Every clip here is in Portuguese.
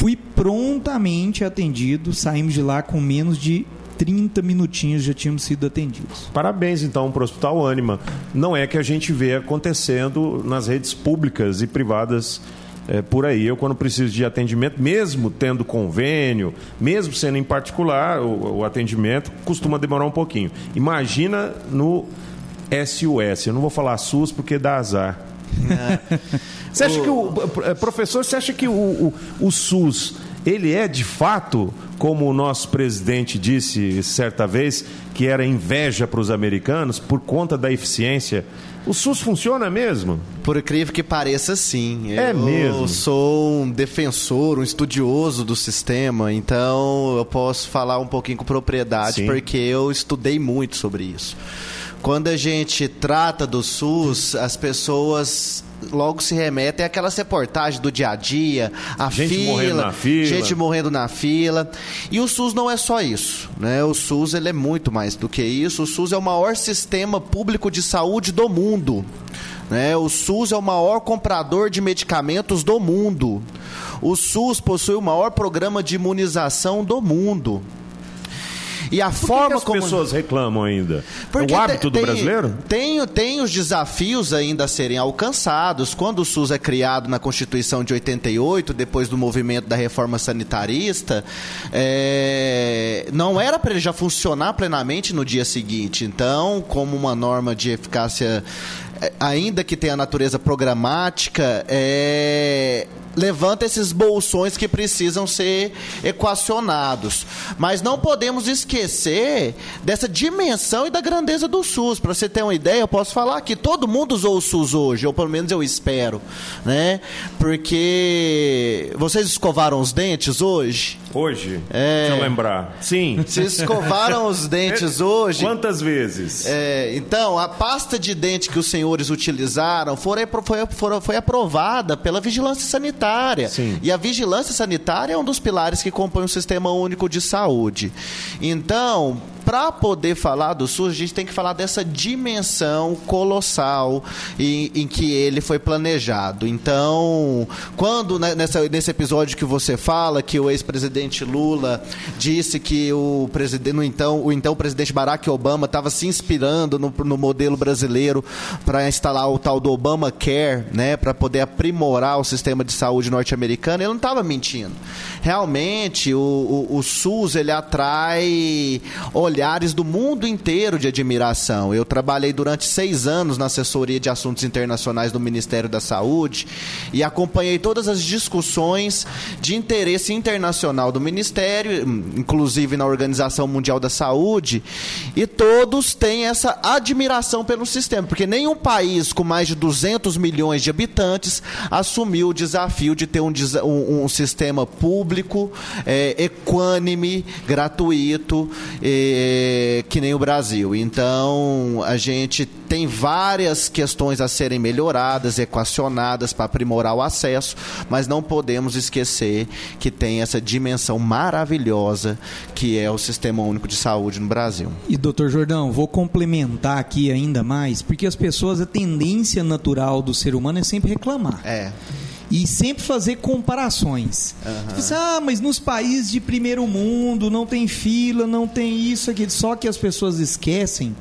Fui prontamente atendido, saímos de lá com menos de 30 minutinhos já tínhamos sido atendidos. Parabéns, então, para o Hospital Anima. Não é que a gente vê acontecendo nas redes públicas e privadas é, por aí. Eu, quando preciso de atendimento, mesmo tendo convênio, mesmo sendo em particular, o, o atendimento costuma demorar um pouquinho. Imagina no SUS. Eu não vou falar SUS porque dá azar. Você acha que o. É, professor, você acha que o, o, o SUS ele é de fato, como o nosso presidente disse certa vez, que era inveja para os americanos por conta da eficiência. O SUS funciona mesmo? Por incrível que pareça, sim. É eu mesmo. Eu sou um defensor, um estudioso do sistema, então eu posso falar um pouquinho com propriedade, sim. porque eu estudei muito sobre isso. Quando a gente trata do SUS, as pessoas logo se remetem àquelas reportagens do dia a dia, a gente fila, morrendo na fila, gente morrendo na fila. E o SUS não é só isso, né? O SUS ele é muito mais do que isso. O SUS é o maior sistema público de saúde do mundo. Né? O SUS é o maior comprador de medicamentos do mundo. O SUS possui o maior programa de imunização do mundo. E a Por forma que, que as como pessoas reclamam ainda? Porque é o hábito tem, do brasileiro? Tem, tem os desafios ainda a serem alcançados. Quando o SUS é criado na Constituição de 88, depois do movimento da reforma sanitarista, é, não era para ele já funcionar plenamente no dia seguinte. Então, como uma norma de eficácia é, ainda que tenha natureza programática, é, levanta esses bolsões que precisam ser equacionados. Mas não podemos esquecer dessa dimensão e da grandeza do SUS. Para você ter uma ideia, eu posso falar que todo mundo usou o SUS hoje, ou pelo menos eu espero, né? Porque vocês escovaram os dentes hoje? Hoje? É... Deixa eu lembrar. Sim. Vocês escovaram os dentes hoje? Quantas vezes? É, então, a pasta de dente que os senhores utilizaram foi, foi, foi aprovada pela Vigilância Sanitária. Sim. E a Vigilância Sanitária é um dos pilares que compõe o Sistema Único de Saúde. Então, para poder falar do SUS, a gente tem que falar dessa dimensão colossal em, em que ele foi planejado. Então, quando né, nessa, nesse episódio que você fala que o ex-presidente Lula disse que o presidente, no então, o então presidente Barack Obama estava se inspirando no, no modelo brasileiro para instalar o tal do Obamacare, né, para poder aprimorar o sistema de saúde norte-americano, ele não estava mentindo. Realmente, o, o, o SUS ele atrai olhares do mundo inteiro de admiração. Eu trabalhei durante seis anos na assessoria de assuntos internacionais do Ministério da Saúde e acompanhei todas as discussões de interesse internacional do Ministério, inclusive na Organização Mundial da Saúde, e todos têm essa admiração pelo sistema, porque nenhum país com mais de 200 milhões de habitantes assumiu o desafio de ter um, um, um sistema público, é, equânime, gratuito. É, que nem o Brasil. Então, a gente tem várias questões a serem melhoradas, equacionadas para aprimorar o acesso, mas não podemos esquecer que tem essa dimensão maravilhosa que é o Sistema Único de Saúde no Brasil. E, doutor Jordão, vou complementar aqui ainda mais, porque as pessoas, a tendência natural do ser humano é sempre reclamar. É e sempre fazer comparações. Uhum. Você, ah, mas nos países de primeiro mundo não tem fila, não tem isso aqui. Só que as pessoas esquecem,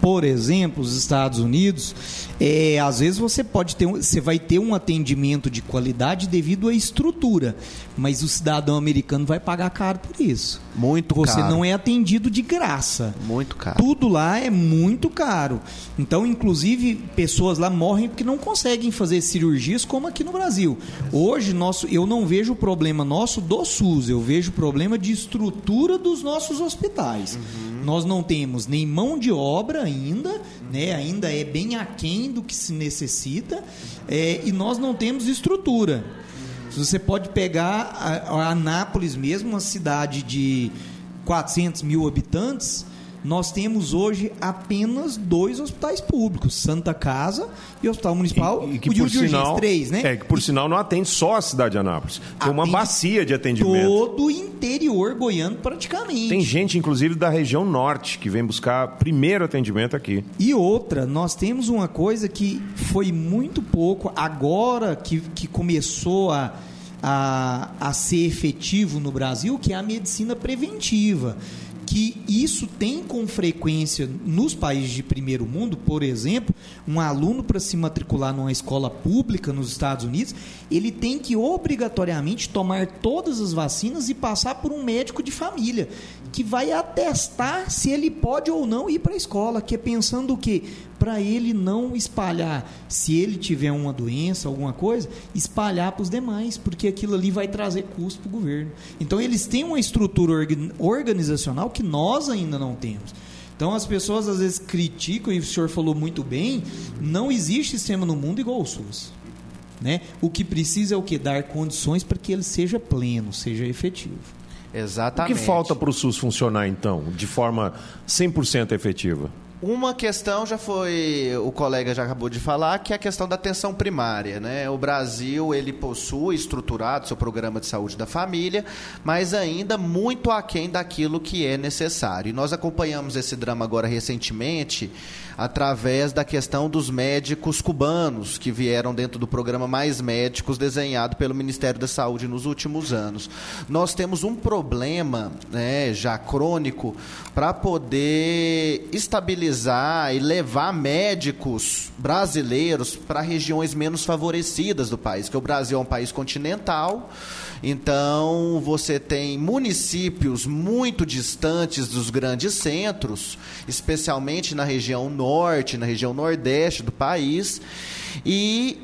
por exemplo, os Estados Unidos, é, às vezes você pode ter, você vai ter um atendimento de qualidade devido à estrutura, mas o cidadão americano vai pagar caro por isso. Muito você caro. Você não é atendido de graça. Muito caro. Tudo lá é muito caro. Então, inclusive, pessoas lá morrem porque não conseguem fazer cirurgias como aqui no Brasil. Hoje, nosso, eu não vejo o problema nosso do SUS, eu vejo o problema de estrutura dos nossos hospitais. Uhum. Nós não temos nem mão de obra ainda, né? ainda é bem aquém do que se necessita, é, e nós não temos estrutura. Você pode pegar a, a Anápolis mesmo, uma cidade de 400 mil habitantes, nós temos hoje apenas dois hospitais públicos, Santa Casa e Hospital Municipal, e, e que, o por sinal, três, né? É, que por sinal não atende só a cidade de Anápolis. Tem uma bacia de atendimento. Todo o interior goiano praticamente. Tem gente, inclusive, da região norte que vem buscar primeiro atendimento aqui. E outra, nós temos uma coisa que foi muito pouco, agora que, que começou a a, a ser efetivo no Brasil, que é a medicina preventiva que isso tem com frequência nos países de primeiro mundo, por exemplo, um aluno para se matricular numa escola pública nos Estados Unidos, ele tem que obrigatoriamente tomar todas as vacinas e passar por um médico de família, que vai atestar se ele pode ou não ir para a escola, que é pensando o quê? Para ele não espalhar, se ele tiver uma doença, alguma coisa, espalhar para os demais, porque aquilo ali vai trazer custo para o governo. Então eles têm uma estrutura organizacional que nós ainda não temos. Então as pessoas às vezes criticam, e o senhor falou muito bem, não existe sistema no mundo igual ao SUS. Né? O que precisa é o que? Dar condições para que ele seja pleno, seja efetivo. Exatamente. O que falta para o SUS funcionar, então, de forma 100% efetiva? Uma questão já foi, o colega já acabou de falar, que é a questão da atenção primária. Né? O Brasil ele possui estruturado seu programa de saúde da família, mas ainda muito aquém daquilo que é necessário. E nós acompanhamos esse drama agora recentemente através da questão dos médicos cubanos que vieram dentro do programa Mais Médicos desenhado pelo Ministério da Saúde nos últimos anos. Nós temos um problema né, já crônico para poder estabilizar e levar médicos brasileiros para regiões menos favorecidas do país, que o Brasil é um país continental. Então, você tem municípios muito distantes dos grandes centros, especialmente na região norte, na região nordeste do país, e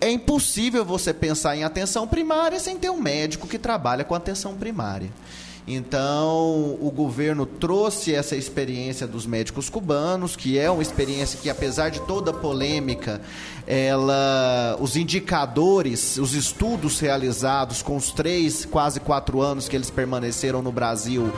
é impossível você pensar em atenção primária sem ter um médico que trabalha com atenção primária. Então, o governo trouxe essa experiência dos médicos cubanos, que é uma experiência que, apesar de toda a polêmica, ela, os indicadores, os estudos realizados com os três, quase quatro anos que eles permaneceram no Brasil,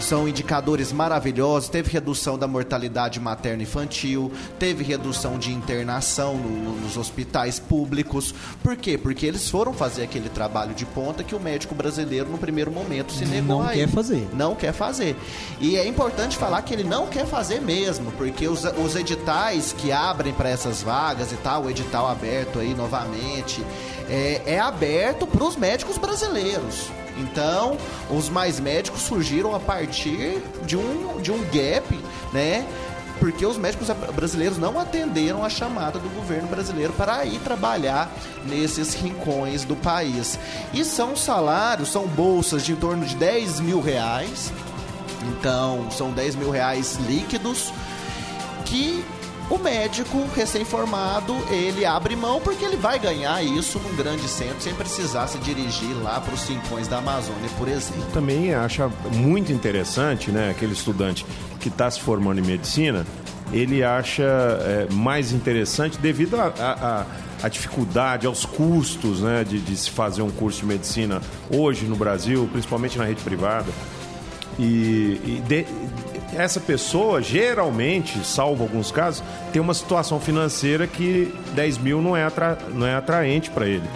são indicadores maravilhosos. Teve redução da mortalidade materna infantil, teve redução de internação no, nos hospitais públicos. Por quê? Porque eles foram fazer aquele trabalho de ponta que o médico brasileiro, no primeiro momento, se negou não quer fazer. Não quer fazer. E é importante falar que ele não quer fazer mesmo, porque os, os editais que abrem para essas vagas e tal, o edital aberto aí novamente, é, é aberto para os médicos brasileiros. Então, os mais médicos surgiram a partir de um, de um gap, né? Porque os médicos brasileiros não atenderam a chamada do governo brasileiro para ir trabalhar nesses rincões do país. E são salários, são bolsas de em torno de 10 mil reais. Então, são 10 mil reais líquidos que o médico recém-formado ele abre mão porque ele vai ganhar isso num grande centro sem precisar se dirigir lá para os rincões da Amazônia, por exemplo. Também acha muito interessante, né, aquele estudante que está se formando em medicina, ele acha é, mais interessante devido a, a, a, dificuldade, aos custos né, de, de se fazer um curso de medicina hoje no Brasil, principalmente na rede privada. E, e de, essa pessoa, geralmente, salvo alguns casos, tem uma situação financeira que 10 mil não é, atra, não é atraente para ele,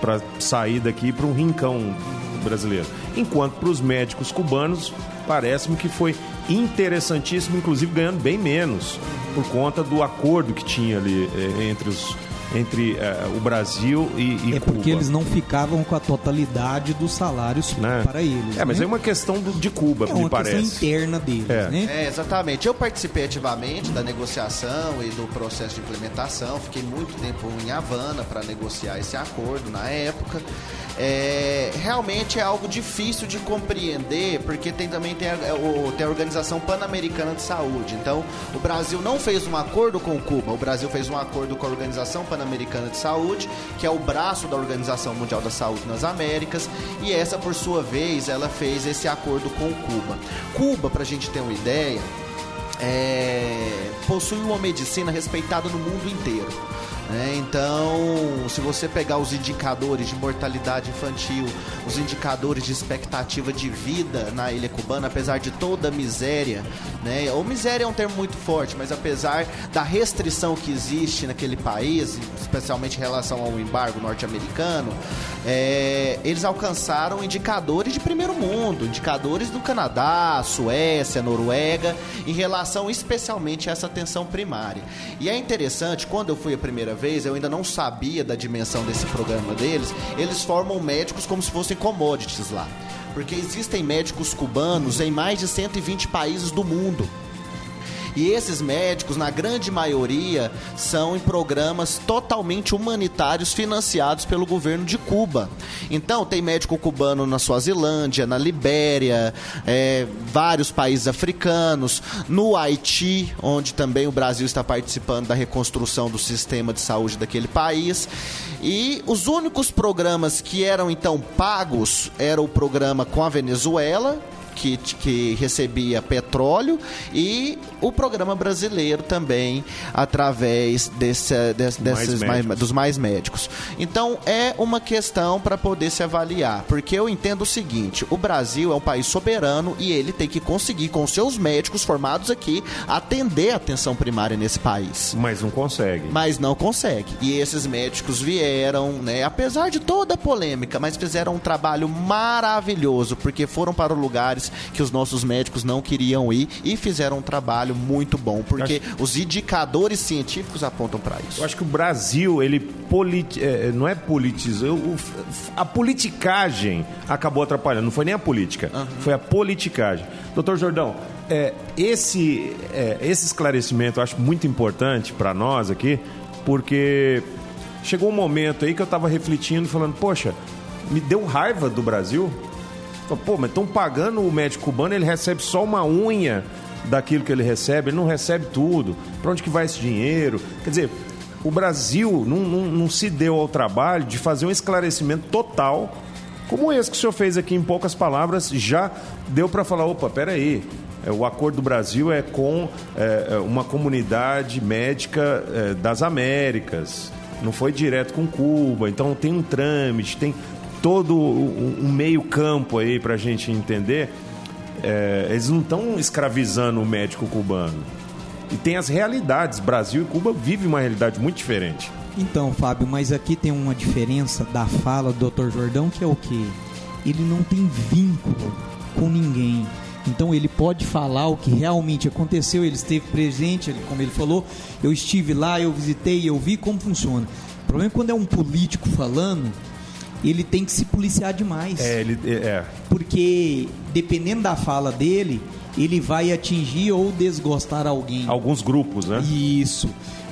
para sair daqui para um rincão brasileiro. Enquanto para os médicos cubanos, parece-me que foi interessantíssimo, inclusive ganhando bem menos, por conta do acordo que tinha ali eh, entre os entre uh, o Brasil e, e é Cuba. porque eles não ficavam com a totalidade dos salários né? para eles. É, mas né? é uma questão do, de Cuba, é me parece. É uma questão interna deles, é. né? É, exatamente. Eu participei ativamente da negociação e do processo de implementação. Fiquei muito tempo em Havana para negociar esse acordo na época. É, realmente é algo difícil de compreender, porque tem também tem a, tem a Organização Pan-Americana de Saúde. Então, o Brasil não fez um acordo com Cuba, o Brasil fez um acordo com a Organização Pan Pan-Americana de Saúde, que é o braço da Organização Mundial da Saúde nas Américas, e essa, por sua vez, ela fez esse acordo com Cuba. Cuba, para a gente ter uma ideia, é, possui uma medicina respeitada no mundo inteiro. É, então, se você pegar os indicadores de mortalidade infantil, os indicadores de expectativa de vida na ilha cubana, apesar de toda a miséria, né? Ou miséria é um termo muito forte, mas apesar da restrição que existe naquele país, especialmente em relação ao embargo norte-americano, é, eles alcançaram indicadores de primeiro mundo, indicadores do Canadá, Suécia, Noruega, em relação especialmente a essa atenção primária. E é interessante, quando eu fui a primeira vez, eu ainda não sabia da dimensão desse programa deles, eles formam médicos como se fossem commodities lá. Porque existem médicos cubanos em mais de 120 países do mundo. E esses médicos, na grande maioria, são em programas totalmente humanitários financiados pelo governo de Cuba. Então, tem médico cubano na Suazilândia, na Libéria, é, vários países africanos, no Haiti, onde também o Brasil está participando da reconstrução do sistema de saúde daquele país. E os únicos programas que eram então pagos era o programa com a Venezuela, que, que recebia petróleo e o programa brasileiro também através desse, desse, desses mais mais, dos mais médicos. Então é uma questão para poder se avaliar, porque eu entendo o seguinte: o Brasil é um país soberano e ele tem que conseguir com seus médicos formados aqui atender a atenção primária nesse país. Mas não consegue. Mas não consegue. E esses médicos vieram, né, apesar de toda a polêmica, mas fizeram um trabalho maravilhoso, porque foram para lugares que os nossos médicos não queriam ir e fizeram um trabalho muito bom, porque acho... os indicadores científicos apontam para isso. Eu acho que o Brasil, ele politi... É, não é politizou, a politicagem acabou atrapalhando, não foi nem a política, uhum. foi a politicagem. Doutor Jordão, é, esse, é, esse esclarecimento eu acho muito importante para nós aqui, porque chegou um momento aí que eu estava refletindo, falando, poxa, me deu raiva do Brasil Pô, mas estão pagando o médico cubano, ele recebe só uma unha daquilo que ele recebe, ele não recebe tudo. Para onde que vai esse dinheiro? Quer dizer, o Brasil não, não, não se deu ao trabalho de fazer um esclarecimento total, como esse que o senhor fez aqui em poucas palavras, já deu para falar, opa, peraí, é, o acordo do Brasil é com é, é, uma comunidade médica é, das Américas, não foi direto com Cuba, então tem um trâmite, tem todo um meio campo aí para a gente entender, é, eles não estão escravizando o médico cubano. E tem as realidades. Brasil e Cuba vivem uma realidade muito diferente. Então, Fábio, mas aqui tem uma diferença da fala do Dr. Jordão, que é o quê? Ele não tem vínculo com ninguém. Então ele pode falar o que realmente aconteceu, ele esteve presente, como ele falou, eu estive lá, eu visitei, eu vi como funciona. O problema é quando é um político falando, ele tem que se policiar demais. É, ele é. Porque dependendo da fala dele, ele vai atingir ou desgostar alguém. Alguns grupos, né? Isso.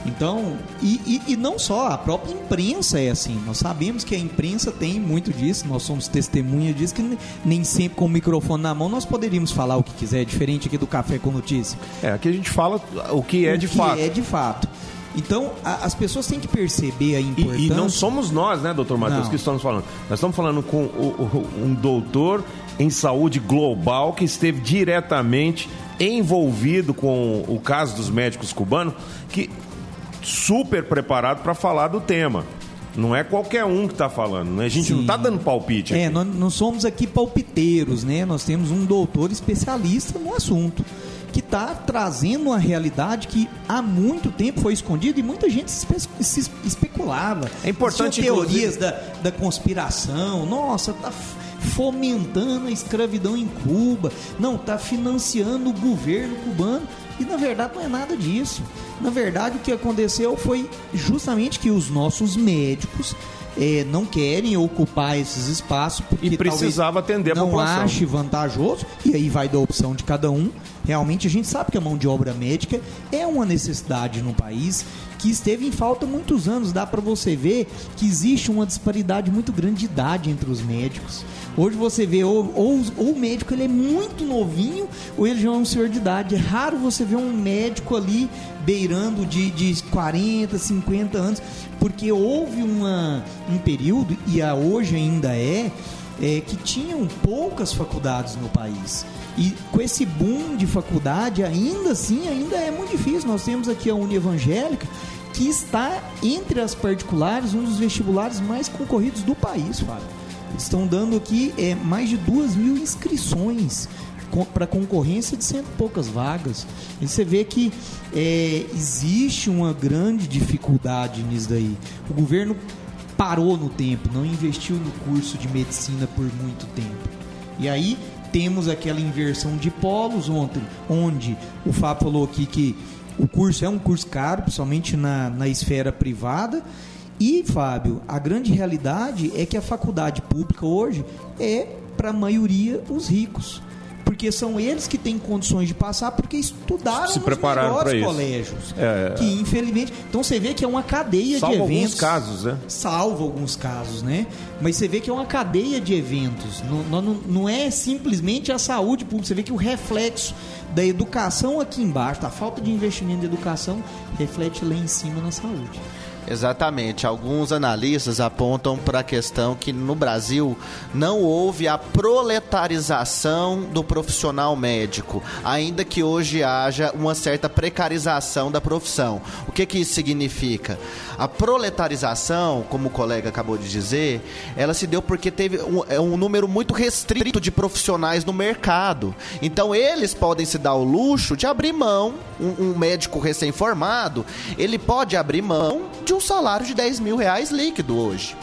Então, e, e, e, não só, a própria imprensa é assim. Nós sabemos que a imprensa tem muito disso, nós somos testemunha disso, que nem sempre com o microfone na mão nós poderíamos falar o que quiser, é diferente aqui do Café com Notícia. É, aqui a gente fala o que é o de que fato. é de fato. Então, a, as pessoas têm que perceber a importância. E, e não somos nós, né, doutor Matheus, que estamos falando. Nós estamos falando com o, o, um doutor em saúde global que esteve diretamente envolvido com o caso dos médicos cubanos, que super preparado para falar do tema. Não é qualquer um que está falando, né? A gente Sim. não está dando palpite. É, aqui. É, nós não somos aqui palpiteiros, né? Nós temos um doutor especialista no assunto que está trazendo uma realidade que há muito tempo foi escondida e muita gente se, se especulava. É importante teorias da, da conspiração. Nossa, tá fomentando a escravidão em Cuba. Não, está financiando o governo cubano. E na verdade não é nada disso. Na verdade, o que aconteceu foi justamente que os nossos médicos não querem ocupar esses espaços porque e precisava atender a não população. ache vantajoso e aí vai da opção de cada um. Realmente a gente sabe que a mão de obra médica é uma necessidade no país que esteve em falta muitos anos. Dá para você ver que existe uma disparidade muito grande de idade entre os médicos. Hoje você vê ou, ou, ou, o médico ele é muito novinho ou ele já é um senhor de idade. É raro você ver um médico ali beirando de, de 40, 50 anos, porque houve uma, um período, e a hoje ainda é, é, que tinham poucas faculdades no país. E com esse boom de faculdade, ainda assim, ainda é muito difícil. Nós temos aqui a Uni Evangélica, que está entre as particulares, um dos vestibulares mais concorridos do país, Fábio. Estão dando aqui é, mais de duas mil inscrições para concorrência de cento e poucas vagas. E você vê que é, existe uma grande dificuldade nisso daí. O governo parou no tempo, não investiu no curso de medicina por muito tempo. E aí temos aquela inversão de polos ontem, onde o Fábio falou aqui que o curso é um curso caro, principalmente na, na esfera privada. E, Fábio, a grande realidade é que a faculdade pública hoje é, para a maioria, os ricos porque são eles que têm condições de passar porque estudaram Se nos melhores colégios. É. Que infelizmente, então você vê que é uma cadeia Salvo de alguns eventos. casos, né? Salvo alguns casos, né? Mas você vê que é uma cadeia de eventos. Não, não, não é simplesmente a saúde pública. Você vê que o reflexo da educação aqui embaixo, da falta de investimento em educação, reflete lá em cima na saúde. Exatamente. Alguns analistas apontam para a questão que no Brasil não houve a proletarização do profissional médico, ainda que hoje haja uma certa precarização da profissão. O que, que isso significa? A proletarização, como o colega acabou de dizer, ela se deu porque teve um, é um número muito restrito de profissionais no mercado. Então eles podem se dar o luxo de abrir mão, um, um médico recém-formado, ele pode abrir mão de um salário de 10 mil reais líquido hoje.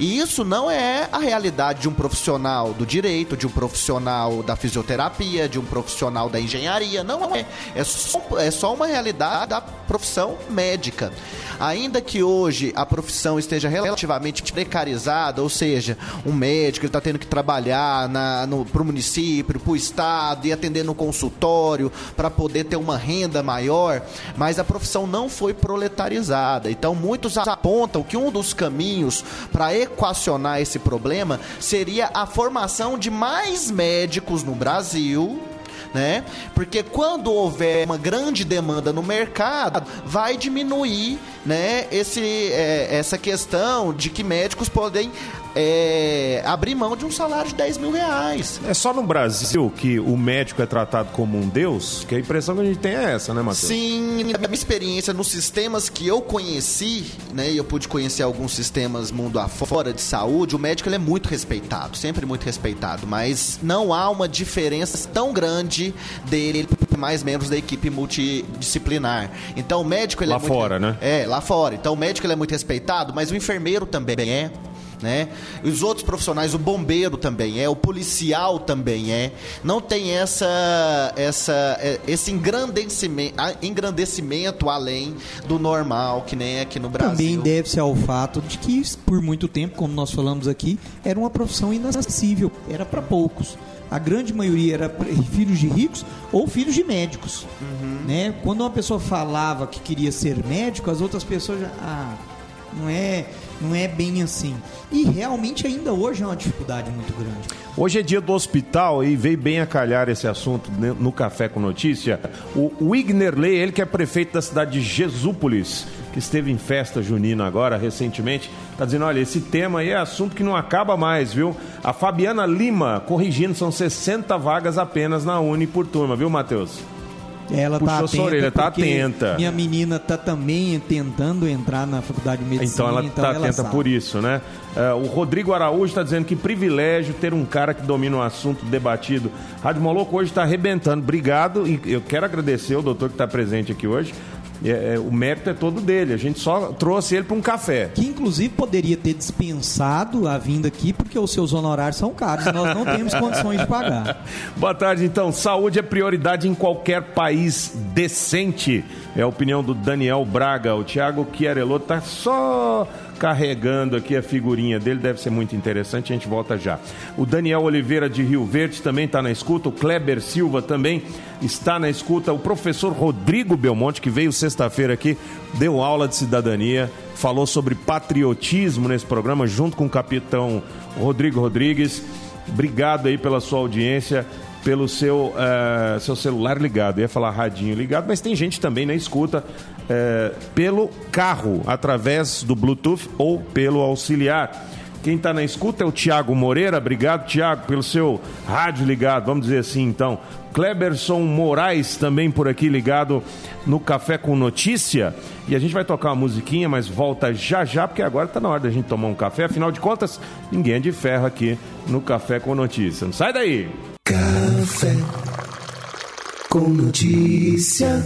E isso não é a realidade de um profissional do direito, de um profissional da fisioterapia, de um profissional da engenharia. Não é. É só, é só uma realidade da profissão médica. Ainda que hoje a profissão esteja relativamente precarizada, ou seja, um médico está tendo que trabalhar para o município, para o estado e atender no consultório para poder ter uma renda maior, mas a profissão não foi proletarizada. Então muitos apontam que um dos caminhos para equacionar esse problema seria a formação de mais médicos no Brasil né? Porque quando houver uma grande demanda no mercado, vai diminuir, né? Esse, é, essa questão de que médicos podem é, abrir mão de um salário de 10 mil reais. É só no Brasil que o médico é tratado como um deus? Que a impressão que a gente tem é essa, né, Matheus? Sim, na minha experiência nos sistemas que eu conheci, né, e eu pude conhecer alguns sistemas mundo afora de saúde, o médico ele é muito respeitado, sempre muito respeitado, mas não há uma diferença tão grande dele mais membros da equipe multidisciplinar. Então o médico ele lá é muito, fora, né? É, lá fora. Então o médico ele é muito respeitado, mas o enfermeiro também é né? Os outros profissionais, o bombeiro também é, o policial também é. Não tem essa, essa, é, esse engrandecimento, engrandecimento além do normal, que nem aqui no Brasil. Também deve-se ao fato de que, por muito tempo, como nós falamos aqui, era uma profissão inacessível, era para poucos. A grande maioria era filhos de ricos ou filhos de médicos. Uhum. Né? Quando uma pessoa falava que queria ser médico, as outras pessoas já. Ah, não é não é bem assim. E realmente ainda hoje é uma dificuldade muito grande. Hoje é dia do hospital e veio bem a calhar esse assunto no Café com Notícia. O Wigner Ley, ele que é prefeito da cidade de Jesúpolis, que esteve em festa junina agora, recentemente, está dizendo, olha, esse tema aí é assunto que não acaba mais, viu? A Fabiana Lima, corrigindo, são 60 vagas apenas na Uni por turma, viu, Matheus? Ela Puxou tá atenta. orelha, tá atenta. Minha menina tá também tentando entrar na faculdade de medicina. Então ela então tá ela atenta sabe. por isso, né? Uh, o Rodrigo Araújo está dizendo que privilégio ter um cara que domina um assunto debatido. Rádio Moloco hoje está arrebentando. Obrigado e eu quero agradecer o doutor que está presente aqui hoje. É, é, o mérito é todo dele. A gente só trouxe ele para um café. Que inclusive poderia ter dispensado a vinda aqui, porque os seus honorários são caros. Nós não temos condições de pagar. Boa tarde, então. Saúde é prioridade em qualquer país decente. É a opinião do Daniel Braga. O Thiago Chiarello tá só carregando aqui a figurinha dele, deve ser muito interessante, a gente volta já. O Daniel Oliveira de Rio Verde também está na escuta, o Kleber Silva também está na escuta, o professor Rodrigo Belmonte, que veio sexta-feira aqui, deu aula de cidadania, falou sobre patriotismo nesse programa, junto com o capitão Rodrigo Rodrigues. Obrigado aí pela sua audiência pelo seu, uh, seu celular ligado. Eu ia falar radinho ligado, mas tem gente também na escuta uh, pelo carro, através do Bluetooth ou pelo auxiliar. Quem está na escuta é o Tiago Moreira. Obrigado, Tiago, pelo seu rádio ligado, vamos dizer assim então. Kleberson Moraes também por aqui ligado no Café com Notícia. E a gente vai tocar uma musiquinha, mas volta já já, porque agora está na hora da gente tomar um café. Afinal de contas, ninguém é de ferro aqui no Café com Notícia. Não sai daí! Café com notícia.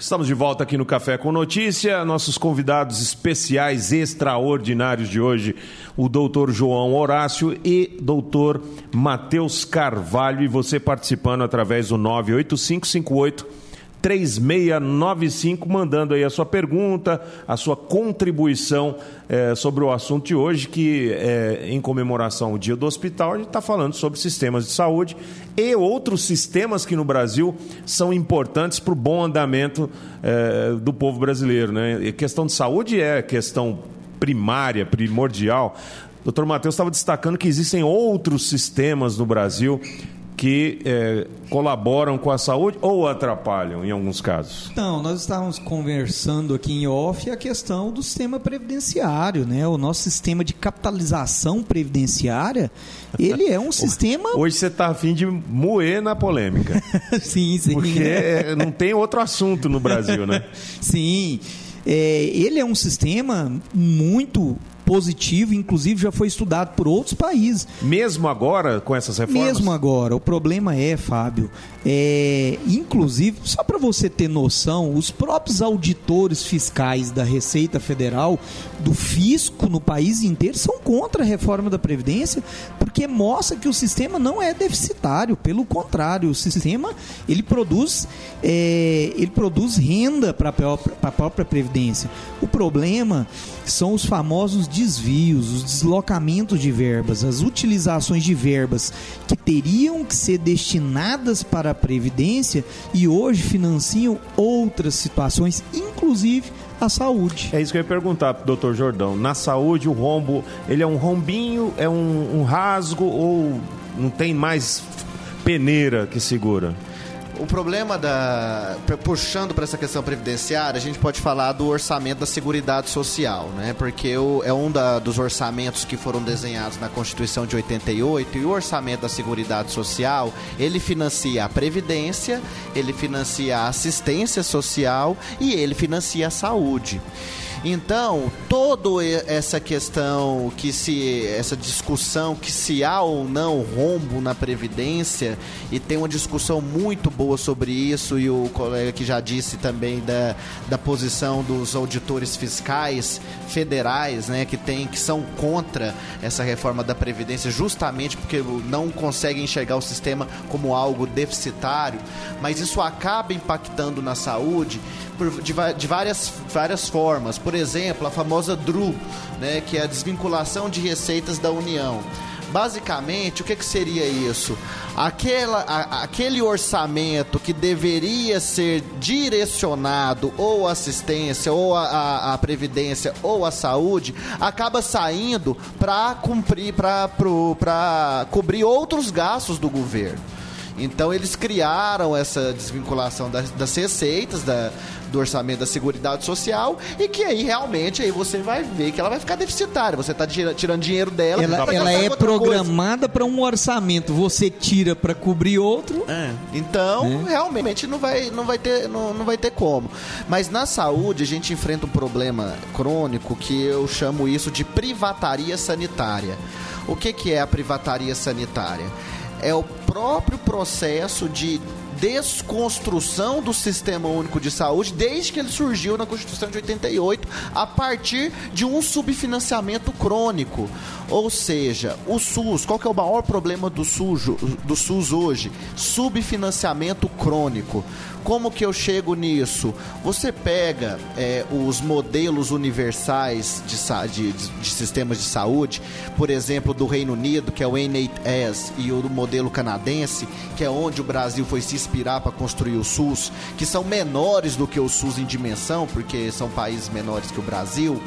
Estamos de volta aqui no Café com Notícia. Nossos convidados especiais extraordinários de hoje, o doutor João Horácio e doutor Matheus Carvalho. E você participando através do 98558 3695, mandando aí a sua pergunta, a sua contribuição é, sobre o assunto de hoje, que é, em comemoração ao Dia do Hospital, a gente está falando sobre sistemas de saúde e outros sistemas que no Brasil são importantes para o bom andamento é, do povo brasileiro. Né? E questão de saúde é questão primária, primordial. Doutor Matheus estava destacando que existem outros sistemas no Brasil que é, colaboram com a saúde ou atrapalham em alguns casos? Então, nós estávamos conversando aqui em off a questão do sistema previdenciário, né? O nosso sistema de capitalização previdenciária, ele é um sistema... Hoje você está afim de moer na polêmica. sim, sim. Porque é, não tem outro assunto no Brasil, né? sim. É, ele é um sistema muito positivo, inclusive já foi estudado por outros países. Mesmo agora com essas reformas? Mesmo agora. O problema é, Fábio, é, inclusive, só para você ter noção, os próprios auditores fiscais da Receita Federal, do fisco no país inteiro, são contra a reforma da Previdência, porque mostra que o sistema não é deficitário, pelo contrário, o sistema ele produz, é, ele produz renda para a própria Previdência. O problema são os famosos desvios, os deslocamentos de verbas, as utilizações de verbas que teriam que ser destinadas para a previdência e hoje financiam outras situações, inclusive a saúde. É isso que eu ia perguntar doutor Jordão. Na saúde, o rombo, ele é um rombinho, é um, um rasgo ou não tem mais peneira que segura? O problema da. Puxando para essa questão previdenciária, a gente pode falar do orçamento da Seguridade Social, né? Porque o, é um da, dos orçamentos que foram desenhados na Constituição de 88 e o orçamento da Seguridade Social ele financia a Previdência, ele financia a assistência social e ele financia a saúde. Então, toda essa questão que se essa discussão que se há ou não rombo na previdência e tem uma discussão muito boa sobre isso e o colega que já disse também da, da posição dos auditores fiscais federais, né, que tem que são contra essa reforma da previdência justamente porque não conseguem enxergar o sistema como algo deficitário, mas isso acaba impactando na saúde por, de, de, várias, várias formas. Por exemplo, a famosa DRU, né, que é a desvinculação de receitas da União. Basicamente, o que, que seria isso? Aquela, a, aquele orçamento que deveria ser direcionado ou à assistência, ou à previdência, ou à saúde, acaba saindo para cumprir, para cobrir outros gastos do governo. Então eles criaram essa desvinculação das, das receitas da, do orçamento da Seguridade Social e que aí realmente aí você vai ver que ela vai ficar deficitária. Você está tirando dinheiro dela. Ela, ela é programada para um orçamento, você tira para cobrir outro. É. Então é. realmente não vai, não, vai ter, não, não vai ter como. Mas na saúde a gente enfrenta um problema crônico que eu chamo isso de privataria sanitária. O que, que é a privataria sanitária? É o próprio processo de desconstrução do Sistema Único de Saúde desde que ele surgiu na Constituição de 88, a partir de um subfinanciamento crônico. Ou seja, o SUS, qual que é o maior problema do SUS, do SUS hoje? Subfinanciamento crônico. Como que eu chego nisso? Você pega é, os modelos universais de, de, de, sistemas de saúde, por exemplo, do Reino Unido, que é o N8S, e o modelo canadense, que é onde o Brasil foi se inspirar para construir o SUS, que são menores do que o SUS em dimensão, porque são países menores que o Brasil.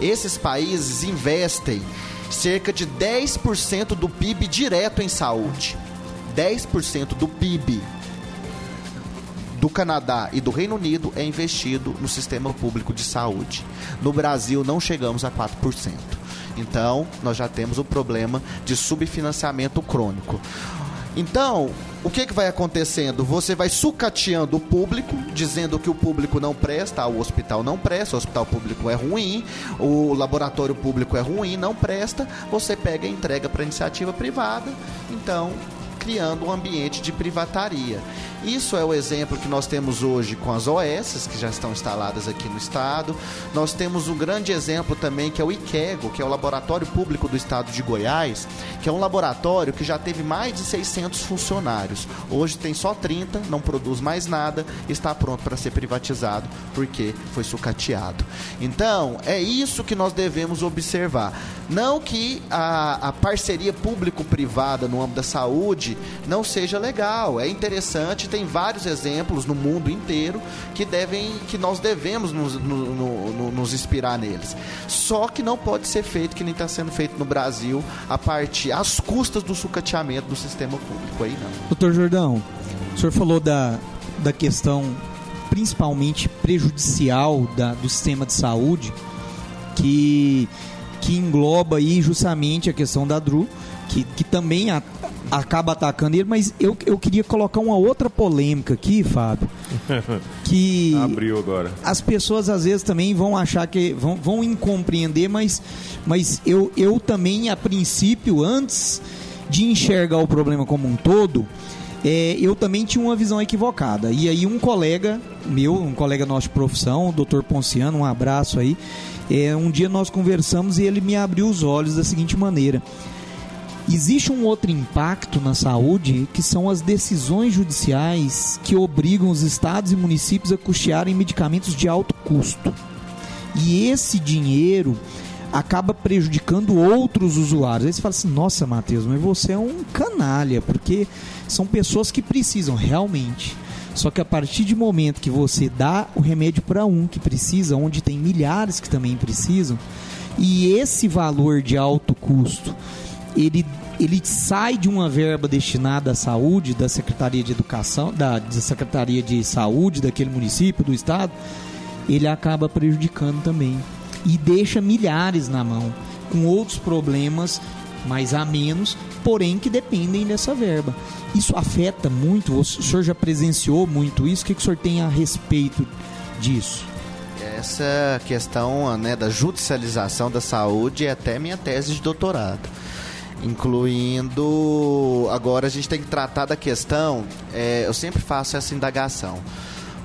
Esses países investem cerca de 10% do PIB direto em saúde. 10% do PIB do Canadá e do Reino Unido é investido no sistema público de saúde. No Brasil não chegamos a 4%. Então, nós já temos o problema de subfinanciamento crônico. Então, o que, que vai acontecendo? Você vai sucateando o público, dizendo que o público não presta, o hospital não presta, o hospital público é ruim, o laboratório público é ruim, não presta. Você pega e entrega para iniciativa privada. Então, criando um ambiente de privataria. Isso é o exemplo que nós temos hoje com as OS, que já estão instaladas aqui no estado. Nós temos um grande exemplo também que é o IQEGO, que é o Laboratório Público do Estado de Goiás, que é um laboratório que já teve mais de 600 funcionários. Hoje tem só 30, não produz mais nada, está pronto para ser privatizado porque foi sucateado. Então, é isso que nós devemos observar. Não que a, a parceria público-privada no âmbito da saúde não seja legal, é interessante, tem vários exemplos no mundo inteiro que devem, que nós devemos nos, no, no, nos inspirar neles. Só que não pode ser feito que nem está sendo feito no Brasil a partir, às custas do sucateamento do sistema público aí não. Doutor Jordão, o senhor falou da, da questão principalmente prejudicial da, do sistema de saúde que que engloba aí justamente a questão da Dru, que, que também a, acaba atacando ele, mas eu, eu queria colocar uma outra polêmica aqui, Fábio. Que abriu agora. As pessoas às vezes também vão achar que vão, vão incompreender, mas, mas eu, eu também, a princípio, antes de enxergar o problema como um todo, é, eu também tinha uma visão equivocada. E aí um colega meu, um colega nosso de profissão, o doutor Ponciano, um abraço aí, é, um dia nós conversamos e ele me abriu os olhos da seguinte maneira. Existe um outro impacto na saúde que são as decisões judiciais que obrigam os estados e municípios a custearem medicamentos de alto custo. E esse dinheiro acaba prejudicando outros usuários. Aí você fala assim: nossa, Matheus, mas você é um canalha, porque são pessoas que precisam realmente. Só que a partir de momento que você dá o remédio para um que precisa, onde tem milhares que também precisam, e esse valor de alto custo, ele, ele sai de uma verba destinada à saúde da Secretaria de Educação, da, da Secretaria de Saúde daquele município, do estado, ele acaba prejudicando também e deixa milhares na mão com outros problemas mais a menos, porém que dependem dessa verba. Isso afeta muito, o senhor já presenciou muito isso, o que, o senhor tem a respeito disso? Essa questão né, da judicialização da saúde é até minha tese de doutorado. Incluindo. Agora a gente tem que tratar da questão. É, eu sempre faço essa indagação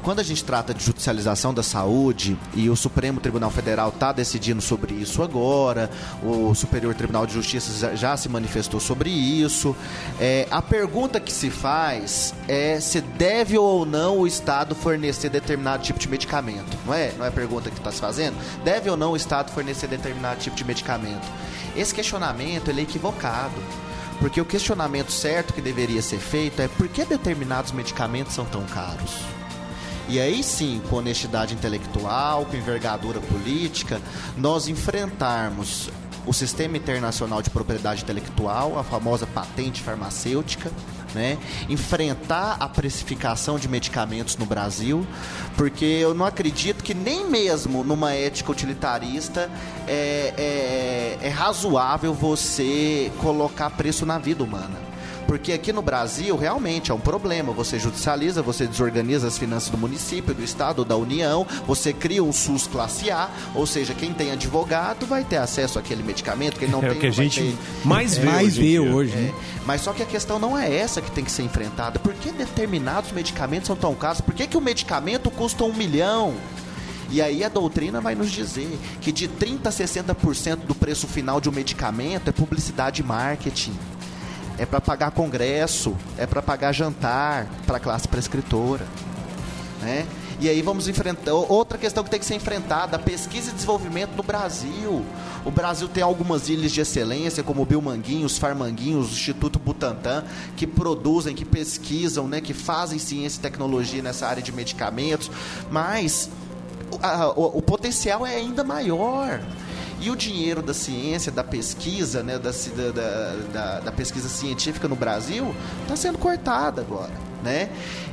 quando a gente trata de judicialização da saúde, e o Supremo Tribunal Federal está decidindo sobre isso agora, o Superior Tribunal de Justiça já se manifestou sobre isso, é, a pergunta que se faz é se deve ou não o Estado fornecer determinado tipo de medicamento. Não é? Não é a pergunta que está se fazendo? Deve ou não o Estado fornecer determinado tipo de medicamento? Esse questionamento ele é equivocado. Porque o questionamento certo que deveria ser feito é por que determinados medicamentos são tão caros? E aí sim, com honestidade intelectual, com envergadura política, nós enfrentarmos o sistema internacional de propriedade intelectual, a famosa patente farmacêutica, né? enfrentar a precificação de medicamentos no Brasil, porque eu não acredito que nem mesmo numa ética utilitarista é, é, é razoável você colocar preço na vida humana. Porque aqui no Brasil, realmente, é um problema. Você judicializa, você desorganiza as finanças do município, do estado, da União, você cria um SUS classe A, ou seja, quem tem advogado vai ter acesso àquele medicamento, quem não é tem. o que a gente ter... mais vê mais hoje. Vê hoje né? é. Mas só que a questão não é essa que tem que ser enfrentada. Por que determinados medicamentos são tão caros? Por que, que o medicamento custa um milhão? E aí a doutrina vai nos dizer que de 30% a 60% do preço final de um medicamento é publicidade e marketing é para pagar congresso, é para pagar jantar para a classe prescritora. Né? E aí vamos enfrentar outra questão que tem que ser enfrentada, pesquisa e desenvolvimento no Brasil. O Brasil tem algumas ilhas de excelência, como o Bilmanguinhos, Farmanguinhos, o Instituto Butantan, que produzem, que pesquisam, né, que fazem ciência e tecnologia nessa área de medicamentos, mas a, o, o potencial é ainda maior. E o dinheiro da ciência, da pesquisa, né, da, da, da, da pesquisa científica no Brasil, está sendo cortado agora. Né?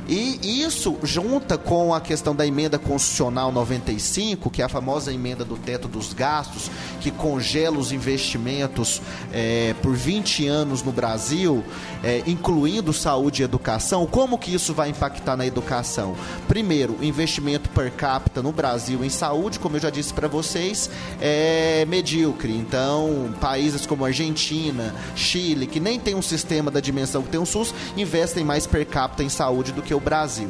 E isso junta com a questão da emenda constitucional 95, que é a famosa emenda do teto dos gastos, que congela os investimentos é, por 20 anos no Brasil, é, incluindo saúde e educação. Como que isso vai impactar na educação? Primeiro, investimento per capita no Brasil em saúde, como eu já disse para vocês, é medíocre. Então, países como Argentina, Chile, que nem tem um sistema da dimensão que tem o SUS, investem mais per capita em saúde do que o Brasil.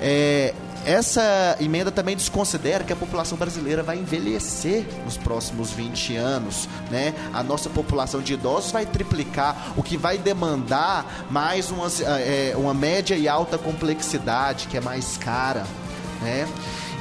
É, essa emenda também desconsidera que a população brasileira vai envelhecer nos próximos 20 anos, né? A nossa população de idosos vai triplicar, o que vai demandar mais uma, é, uma média e alta complexidade, que é mais cara, né?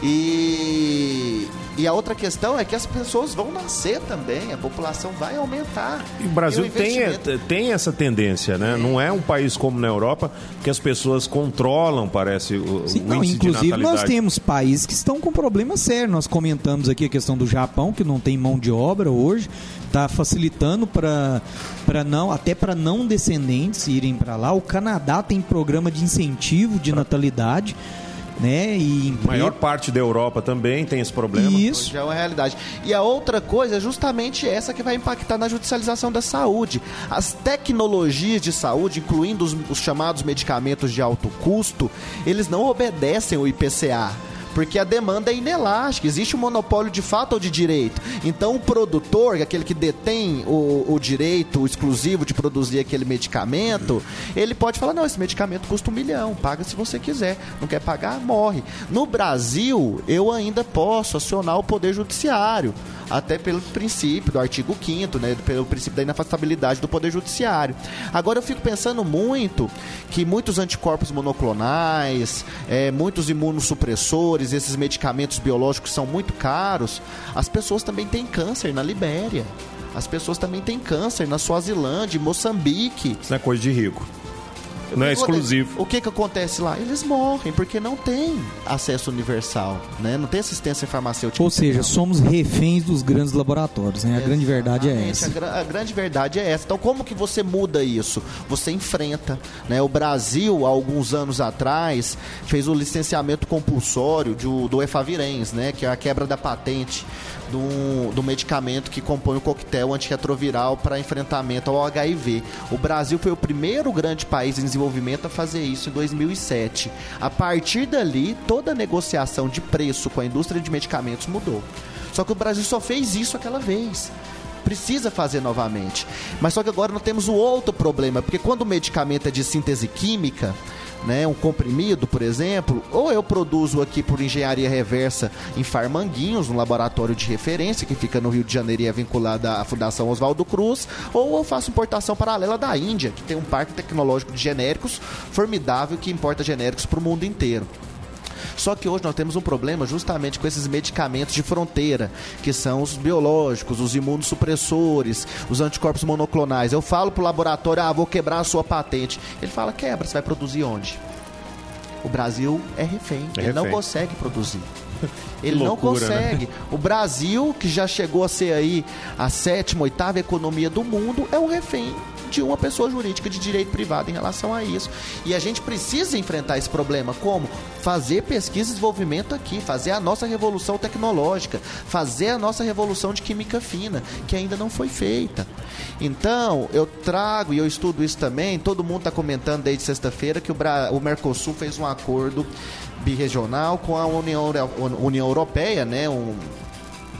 E, e a outra questão é que as pessoas vão nascer também, a população vai aumentar. E o Brasil e o investimento... tem, tem essa tendência, né? É. Não é um país como na Europa que as pessoas controlam, parece, o, Sim, o não, Inclusive, nós temos países que estão com problemas sérios. Nós comentamos aqui a questão do Japão, que não tem mão de obra hoje, está facilitando para para não até para não descendentes irem para lá. O Canadá tem programa de incentivo de natalidade né? E a maior parte da Europa também tem esse problema. Isso já é uma realidade. E a outra coisa é justamente essa que vai impactar na judicialização da saúde. As tecnologias de saúde, incluindo os, os chamados medicamentos de alto custo, eles não obedecem o IPCA porque a demanda é inelástica, existe um monopólio de fato ou de direito. Então o produtor, aquele que detém o, o direito exclusivo de produzir aquele medicamento, ele pode falar: não, esse medicamento custa um milhão, paga se você quiser. Não quer pagar, morre. No Brasil, eu ainda posso acionar o Poder Judiciário até pelo princípio do artigo 5 né, pelo princípio da inafastabilidade do Poder Judiciário. Agora eu fico pensando muito que muitos anticorpos monoclonais, é, muitos imunossupressores, esses medicamentos biológicos são muito caros, as pessoas também têm câncer na Libéria. As pessoas também têm câncer na Suazilândia, Moçambique. Isso não é coisa de rico. Não é exclusivo. O que, que acontece lá? Eles morrem porque não tem acesso universal, né? Não tem assistência farmacêutica. Ou seja, somos reféns dos grandes laboratórios, né? A grande verdade é essa. A, a, grande verdade é essa. Então, como que você muda isso? Você enfrenta, né? O Brasil, há alguns anos atrás, fez o licenciamento compulsório do, do Efavirenz, né? Que é a quebra da patente do, do medicamento que compõe o coquetel antirretroviral para enfrentamento ao HIV. O Brasil foi o primeiro grande país em desenvolvimento a fazer isso em 2007. A partir dali, toda a negociação de preço com a indústria de medicamentos mudou. Só que o Brasil só fez isso aquela vez precisa fazer novamente. Mas só que agora nós temos o outro problema, porque quando o medicamento é de síntese química, né, um comprimido, por exemplo, ou eu produzo aqui por engenharia reversa em Farmanguinhos, um laboratório de referência que fica no Rio de Janeiro e é vinculado à Fundação Oswaldo Cruz, ou eu faço importação paralela da Índia, que tem um parque tecnológico de genéricos formidável que importa genéricos para o mundo inteiro. Só que hoje nós temos um problema justamente com esses medicamentos de fronteira, que são os biológicos, os imunossupressores, os anticorpos monoclonais. Eu falo pro laboratório, ah, vou quebrar a sua patente. Ele fala, quebra, você vai produzir onde? O Brasil é refém, é ele refém. não consegue produzir. Ele loucura, não consegue. Né? O Brasil, que já chegou a ser aí a sétima, oitava economia do mundo, é um refém de uma pessoa jurídica de direito privado em relação a isso. E a gente precisa enfrentar esse problema. Como? Fazer pesquisa e desenvolvimento aqui, fazer a nossa revolução tecnológica, fazer a nossa revolução de química fina, que ainda não foi feita. Então, eu trago e eu estudo isso também. Todo mundo está comentando desde sexta-feira que o, o Mercosul fez um acordo birregional com a União, União Europeia, né? Um,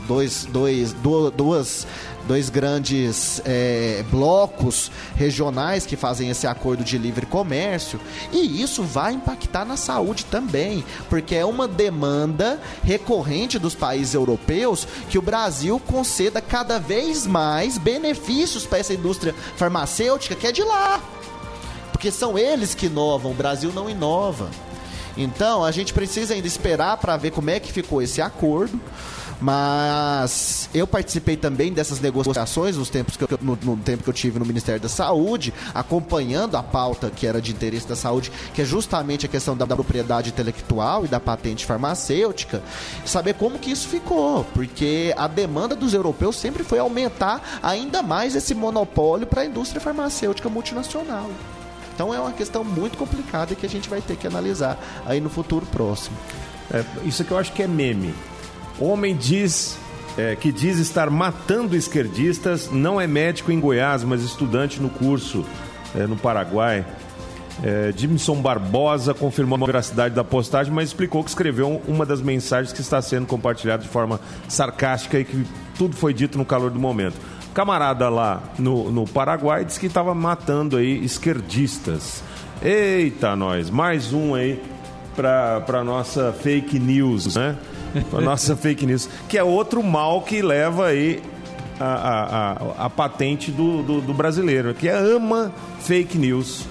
dois, dois, duas dois grandes é, blocos regionais que fazem esse acordo de livre comércio e isso vai impactar na saúde também, porque é uma demanda recorrente dos países europeus que o Brasil conceda cada vez mais benefícios para essa indústria farmacêutica que é de lá. Porque são eles que inovam, o Brasil não inova. Então, a gente precisa ainda esperar para ver como é que ficou esse acordo. Mas eu participei também dessas negociações nos tempos que eu, no, no, tempo que eu tive no Ministério da Saúde, acompanhando a pauta que era de interesse da saúde, que é justamente a questão da, da propriedade intelectual e da patente farmacêutica, saber como que isso ficou, porque a demanda dos europeus sempre foi aumentar ainda mais esse monopólio para a indústria farmacêutica multinacional. Então é uma questão muito complicada que a gente vai ter que analisar aí no futuro próximo. É, isso que eu acho que é meme. Homem diz é, que diz estar matando esquerdistas não é médico em Goiás, mas estudante no curso é, no Paraguai. É, Jimson Barbosa confirmou a veracidade da postagem, mas explicou que escreveu uma das mensagens que está sendo compartilhada de forma sarcástica e que tudo foi dito no calor do momento. Camarada lá no, no Paraguai disse que estava matando aí esquerdistas. Eita, nós, mais um aí para nossa fake news, né? Para nossa fake news, que é outro mal que leva aí a, a, a, a patente do, do, do brasileiro, que é ama fake news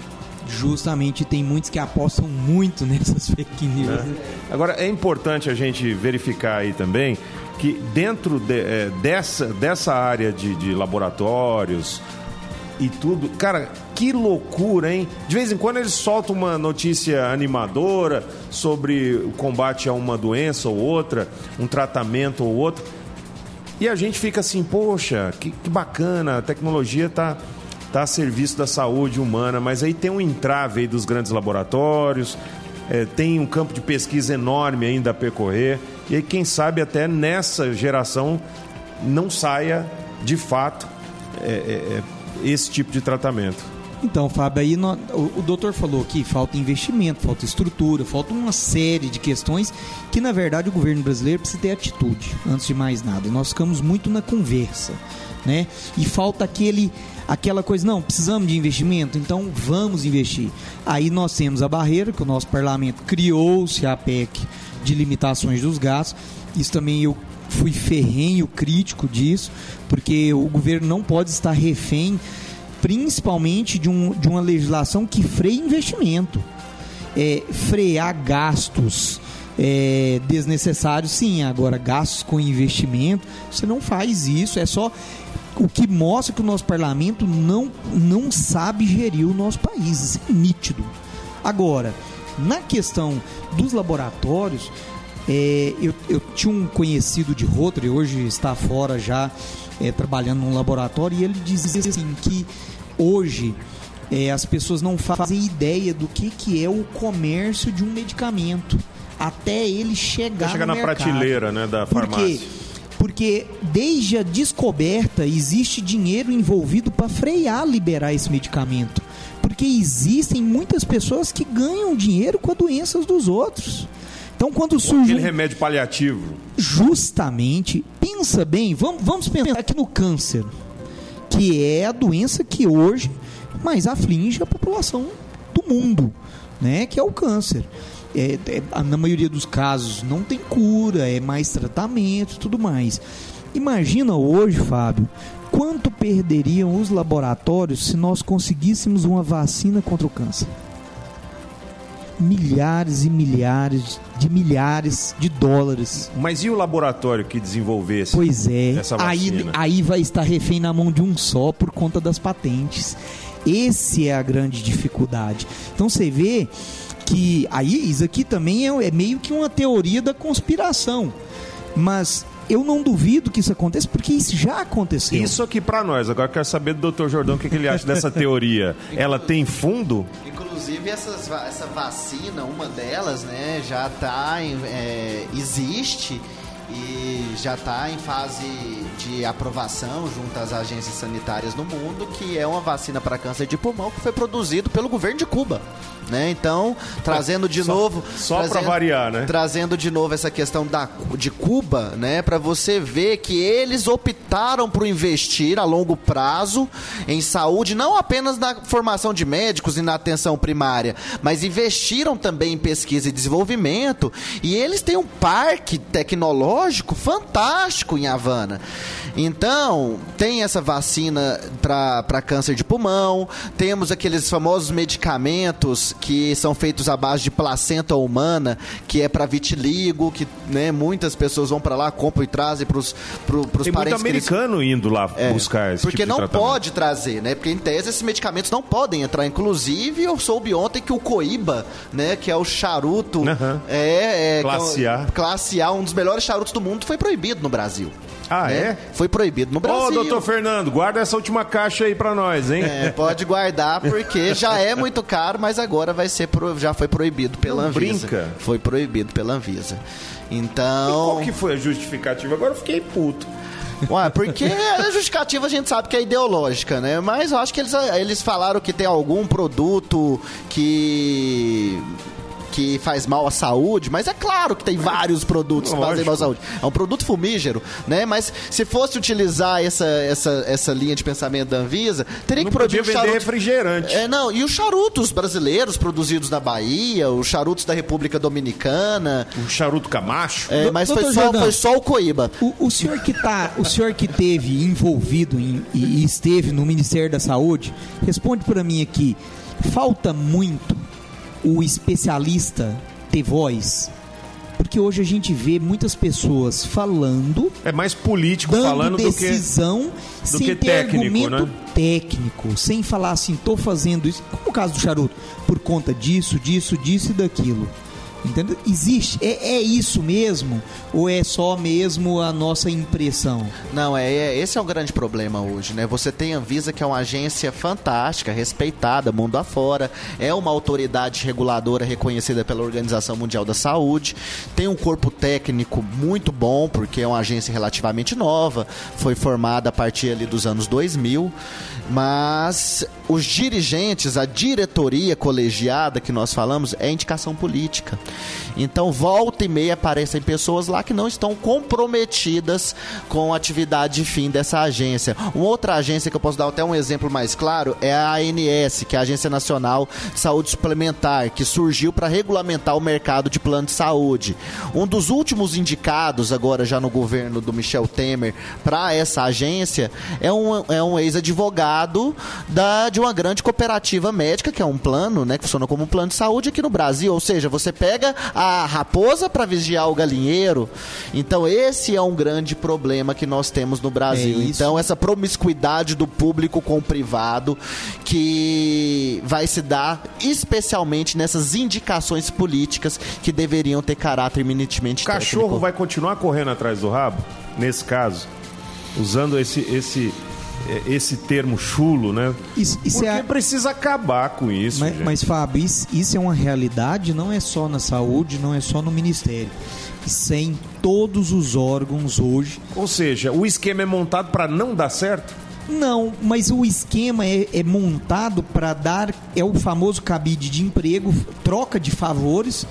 justamente tem muitos que apostam muito nessas fake news. É. Né? Agora é importante a gente verificar aí também que dentro de, é, dessa, dessa área de, de laboratórios e tudo, cara, que loucura, hein? De vez em quando eles soltam uma notícia animadora sobre o combate a uma doença ou outra, um tratamento ou outro. E a gente fica assim, poxa, que, que bacana, a tecnologia está tá a serviço da saúde humana, mas aí tem um entrave aí dos grandes laboratórios, é, tem um campo de pesquisa enorme ainda a percorrer, e quem sabe até nessa geração não saia de fato é, é, é esse tipo de tratamento. Então, Fábio, aí no, o, o, doutor falou que falta investimento, falta estrutura, falta uma série de questões que, na verdade, o governo brasileiro precisa ter atitude, antes de mais nada. Nós ficamos muito na conversa, né? E falta aquele aquela coisa, não, precisamos de investimento, então vamos investir. Aí nós temos a barreira que o nosso parlamento criou-se a PEC de limitações dos gastos. Isso também eu fui ferrenho crítico disso, porque o governo não pode estar refém, principalmente de, um, de uma legislação que freia investimento. É, frear gastos é, desnecessários, sim. Agora, gastos com investimento, você não faz isso. É só o que mostra que o nosso parlamento não, não sabe gerir o nosso país. Isso é nítido. Agora, na questão dos laboratórios, é, eu, eu, tinha um conhecido de Rotary, hoje está fora já é, trabalhando num laboratório, e ele dizia assim que hoje é, as pessoas não fazem ideia do que, que é o comércio de um medicamento até ele chegar, chegar na mercado. prateleira né, da farmácia. Por quê? Porque desde a descoberta existe dinheiro envolvido para frear liberar esse medicamento. Porque existem muitas pessoas que ganham dinheiro com as doenças dos outros. Então, quando surge. Aquele remédio paliativo. Justamente, pensa bem, vamos, vamos pensar aqui no câncer, que é a doença que hoje mais aflige a população do mundo, né? Que é o câncer é, é, na maioria dos casos não tem cura, é mais tratamento e tudo mais. Imagina hoje, Fábio, quanto perderiam os laboratórios se nós conseguíssemos uma vacina contra o câncer? Milhares e milhares de milhares de dólares. Mas e o laboratório que desenvolvesse pois é, essa vacina? Aí, aí vai estar refém na mão de um só por conta das patentes. Esse é a grande dificuldade. Então você vê que aí isso aqui também é, é meio que uma teoria da conspiração, mas eu não duvido que isso aconteça, porque isso já aconteceu. Isso aqui para nós. Agora quero saber do Dr. Jordão o que, que ele acha dessa teoria. Ela tem fundo? Inclusive, essas, essa vacina, uma delas, né, já tá, é, existe e já está em fase de aprovação junto às agências sanitárias no mundo, que é uma vacina para câncer de pulmão que foi produzido pelo governo de Cuba. Né? Então, trazendo de só, novo. Só para variar, né? Trazendo de novo essa questão da, de Cuba, né? Para você ver que eles optaram por investir a longo prazo em saúde, não apenas na formação de médicos e na atenção primária, mas investiram também em pesquisa e desenvolvimento. E eles têm um parque tecnológico fantástico em Havana. Então, tem essa vacina para câncer de pulmão, temos aqueles famosos medicamentos que são feitos à base de placenta humana, que é para vitiligo, que né, muitas pessoas vão para lá, compram e trazem para os pro, parentes. Tem muito americano eles... indo lá é, buscar esse Porque tipo não pode trazer, né? Porque em tese esses medicamentos não podem entrar. Inclusive, eu soube ontem que o Coíba, né, que é o charuto, uhum. é, é classe A. Classe A, um dos melhores charutos do mundo, foi proibido no Brasil. Ah, né? é? Foi proibido no Brasil. Ô, doutor Fernando, guarda essa última caixa aí pra nós, hein? É, pode guardar, porque já é muito caro, mas agora vai ser pro... já foi proibido pela Não Anvisa. Brinca. Foi proibido pela Anvisa. Então. E qual que foi a justificativa? Agora eu fiquei puto. Ué, porque a justificativa a gente sabe que é ideológica, né? Mas eu acho que eles, eles falaram que tem algum produto que que faz mal à saúde, mas é claro que tem vários produtos Lógico. que fazem mal à saúde. É um produto fumígero, né? Mas se fosse utilizar essa, essa, essa linha de pensamento da Anvisa, teria não que produzir vender charuto... refrigerante. É, não, e os charutos brasileiros produzidos na Bahia, os charutos da República Dominicana. O charuto Camacho. É, mas foi só, foi só, o Coíba. O, o, senhor que tá, o senhor que teve envolvido em, e esteve no Ministério da Saúde, responde para mim aqui. Falta muito o especialista ter voz? Porque hoje a gente vê muitas pessoas falando. É mais político falando decisão do que, sem do que ter técnico, argumento né? técnico, sem falar assim, estou fazendo isso. Como o caso do charuto, por conta disso, disso, disso e daquilo. Entendeu? Existe? É, é isso mesmo? Ou é só mesmo a nossa impressão? Não, é, é esse é o grande problema hoje, né? Você tem a Anvisa, que é uma agência fantástica, respeitada mundo afora, é uma autoridade reguladora reconhecida pela Organização Mundial da Saúde, tem um corpo técnico muito bom, porque é uma agência relativamente nova, foi formada a partir ali dos anos 2000, mas os dirigentes, a diretoria colegiada que nós falamos, é indicação política. Então, volta e meia aparecem pessoas lá que não estão comprometidas com a atividade de fim dessa agência. Uma outra agência que eu posso dar até um exemplo mais claro é a ANS, que é a Agência Nacional de Saúde Suplementar, que surgiu para regulamentar o mercado de plano de saúde. Um dos últimos indicados, agora já no governo do Michel Temer, para essa agência é um, é um ex-advogado da, de uma grande cooperativa médica, que é um plano, né, que funciona como um plano de saúde aqui no Brasil. Ou seja, você pega a raposa para vigiar o galinheiro. Então, esse é um grande problema que nós temos no Brasil. É então, essa promiscuidade do público com o privado que vai se dar especialmente nessas indicações políticas que deveriam ter caráter eminentemente O cachorro técnico. vai continuar correndo atrás do rabo, nesse caso, usando esse, esse esse termo chulo, né? Isso, isso Porque é... precisa acabar com isso. Mas, mas Fábio, isso, isso, é uma realidade, não é só na saúde, não é só no Ministério. Isso é em todos os órgãos hoje. Ou seja, o esquema é montado para não dar certo? Não, mas o esquema é, é montado para dar. É o famoso cabide de emprego, troca de favores,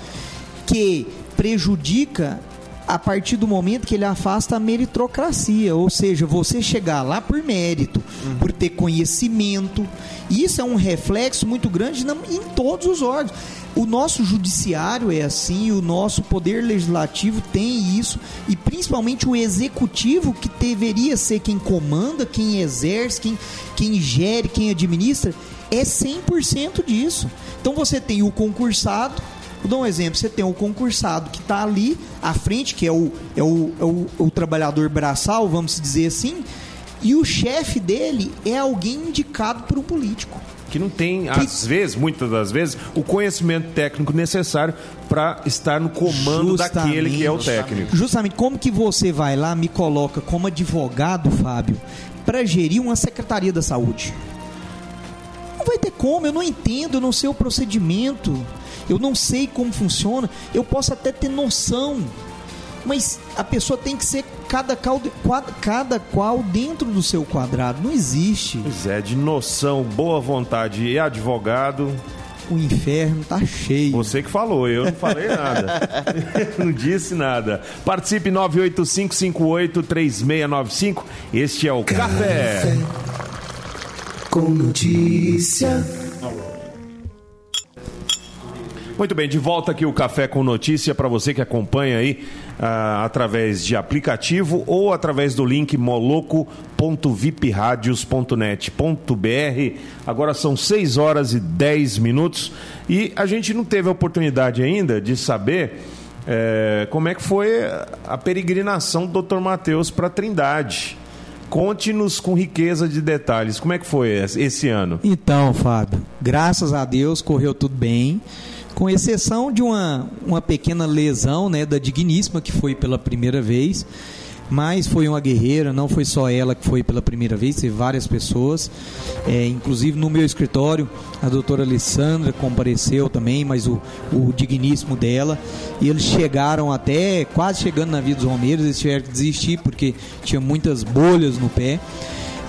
que prejudica a partir do momento que ele afasta a meritocracia, ou seja, você chegar lá por mérito, uhum. por ter conhecimento. Isso é um reflexo muito grande em todos os órgãos. O nosso judiciário é assim, o nosso poder legislativo tem isso, e principalmente o executivo, que deveria ser quem comanda, quem exerce, quem, quem gere, quem administra, é 100% disso. Então você tem o concursado, Vou dar um exemplo: você tem o concursado que está ali à frente, que é o, é o, é o, o trabalhador braçal, vamos dizer assim, e o chefe dele é alguém indicado por um político que não tem, que... às vezes, muitas das vezes, o conhecimento técnico necessário para estar no comando justamente, daquele que é o técnico. Justamente como que você vai lá, me coloca como advogado, Fábio, para gerir uma secretaria da saúde? Não vai ter como, eu não entendo, eu não sei o procedimento eu não sei como funciona, eu posso até ter noção, mas a pessoa tem que ser cada, cada qual dentro do seu quadrado. Não existe. Pois é, de noção, boa vontade e advogado. O inferno tá cheio. Você que falou, eu não falei nada. não disse nada. Participe 985583695. Este é o Café. Café com notícia. Muito bem, de volta aqui o Café com Notícia para você que acompanha aí uh, através de aplicativo ou através do link moloco.vipradios.net.br. Agora são 6 horas e 10 minutos e a gente não teve a oportunidade ainda de saber é, como é que foi a peregrinação do Dr. Matheus para Trindade. Conte-nos com riqueza de detalhes. Como é que foi esse ano? Então, Fábio, graças a Deus correu tudo bem com exceção de uma, uma pequena lesão né, da digníssima, que foi pela primeira vez. mas foi uma guerreira, não foi só ela que foi pela primeira vez, teve várias pessoas, é, inclusive no meu escritório, a doutora Alessandra compareceu também, mas o, o digníssimo dela, e eles chegaram até, quase chegando na vida dos Romeiros, eles tiveram que desistir porque tinha muitas bolhas no pé.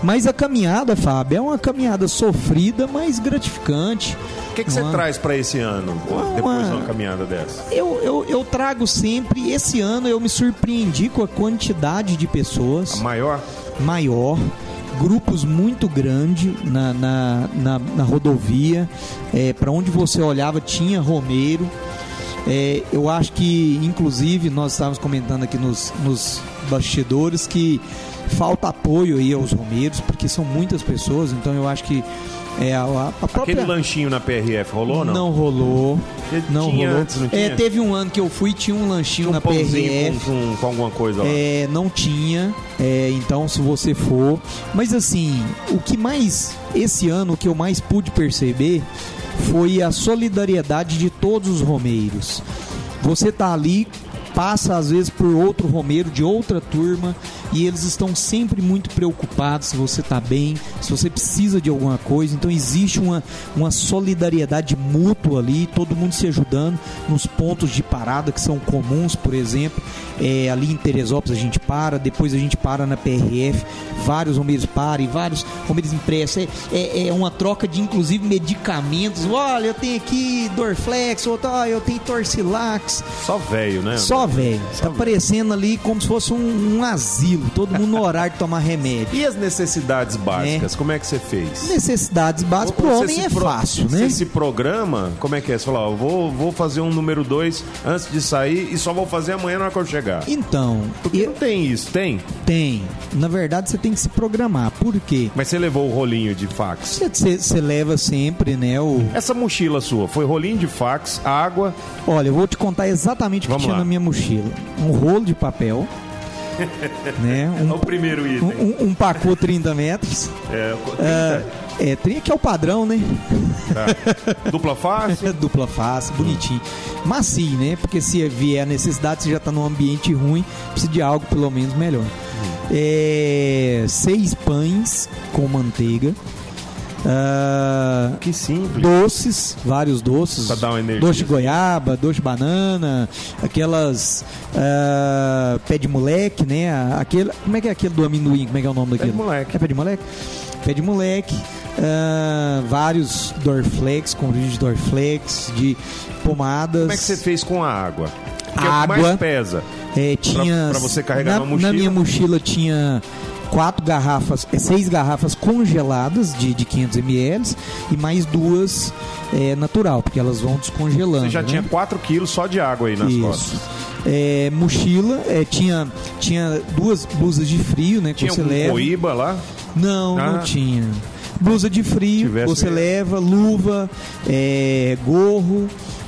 Mas a caminhada, Fábio, é uma caminhada sofrida, mas gratificante. O que, que você Uma- traz para esse ano, Uma- depois de uma caminhada dessa? Eu, eu, eu trago sempre, esse ano eu me surpreendi com a quantidade de pessoas A maior? maior, grupos muito grandes na, na, na, na rodovia, para onde você olhava tinha Romeiro. É, eu acho que, inclusive, nós estávamos comentando aqui nos, nos bastidores que falta apoio aí aos Romeiros, porque são muitas pessoas, então eu acho que é, a, a própria... Aquele lanchinho na PRF rolou ou não? Não rolou. Não tinha rolou. antes, não É, tinha? teve um ano que eu fui, tinha um lanchinho Tinha um na PRF. com, com, com alguma coisa lá. É, não tinha, é, então se você for. Mas assim, o que mais, esse ano, o que eu mais pude perceber foi a solidariedade de todos os romeiros. Você tá ali, passa às vezes por outro romeiro de outra turma e eles estão sempre muito preocupados se você está bem, se você precisa de alguma coisa. Então existe uma, uma solidariedade mútua ali, todo mundo se ajudando nos pontos de parada que são comuns, por exemplo. É, ali em Teresópolis a gente para, depois a gente para na PRF, vários romeiros param e vários romeiros impressos. É, é, é uma troca de inclusive medicamentos. Olha, eu tenho aqui Dorflex, outro, ó, eu tenho Torcilax. Só velho, né? Só velho. Tá parecendo ali como se fosse um, um asilo, todo mundo no horário de tomar remédio. E as necessidades básicas, como é que você fez? Necessidades básicas pro homem é pro- fácil, né? Você se programa, como é que é? Você fala, ó, vou, vou fazer um número 2 antes de sair e só vou fazer amanhã na hora que eu chegar. Então, Porque eu- não tem isso, tem? tem. Na verdade, você tem que se programar. Por quê? Mas você levou o rolinho de fax. Você, você- você leva sempre, né? O... Essa mochila sua foi rolinho de fax, água. Olha, eu vou te contar exatamente o que Vamos tinha lá. na minha mochila. Um rolo de papel, né? É o Um, primeiro item. um, um pacote 30 metros. É, Ah, é, 30 que é o padrão, né? tá. Dupla face. Dupla face, bonitinho. Macio, né? Porque se vier a necessidade, você já tá num ambiente ruim, precisa de algo pelo menos melhor. É, seis pães com manteiga. Ah, Que simples. doces, vários doces. Pra dar uma energia. Doce de goiaba, doce de banana, aquelas ah, pé de moleque, né? Aquele, como é que é aquele do amendoim? Como é que é o nome Pé daquele? de moleque. É pé de moleque? Pé de moleque. ah, vários Dorflex, com de Dorflex, de pomadas. Como é que você fez com a água? Porque Água. é o que mais pesa. É, tinha pra você carregar na, na mochila? minha mochila tinha quatro garrafas, é, seis garrafas congeladas de, de 500 ml e mais duas é, natural, porque elas vão descongelando. Você já né? tinha 4 quilos só de água aí nas Isso. costas. É, mochila, é, tinha, tinha duas blusas de frio, né? Que Tinha você um leva. coíba lá. Não, Ah. não tinha. Blusa de frio, Tivesse você mesmo. leva, luva, é, gorro,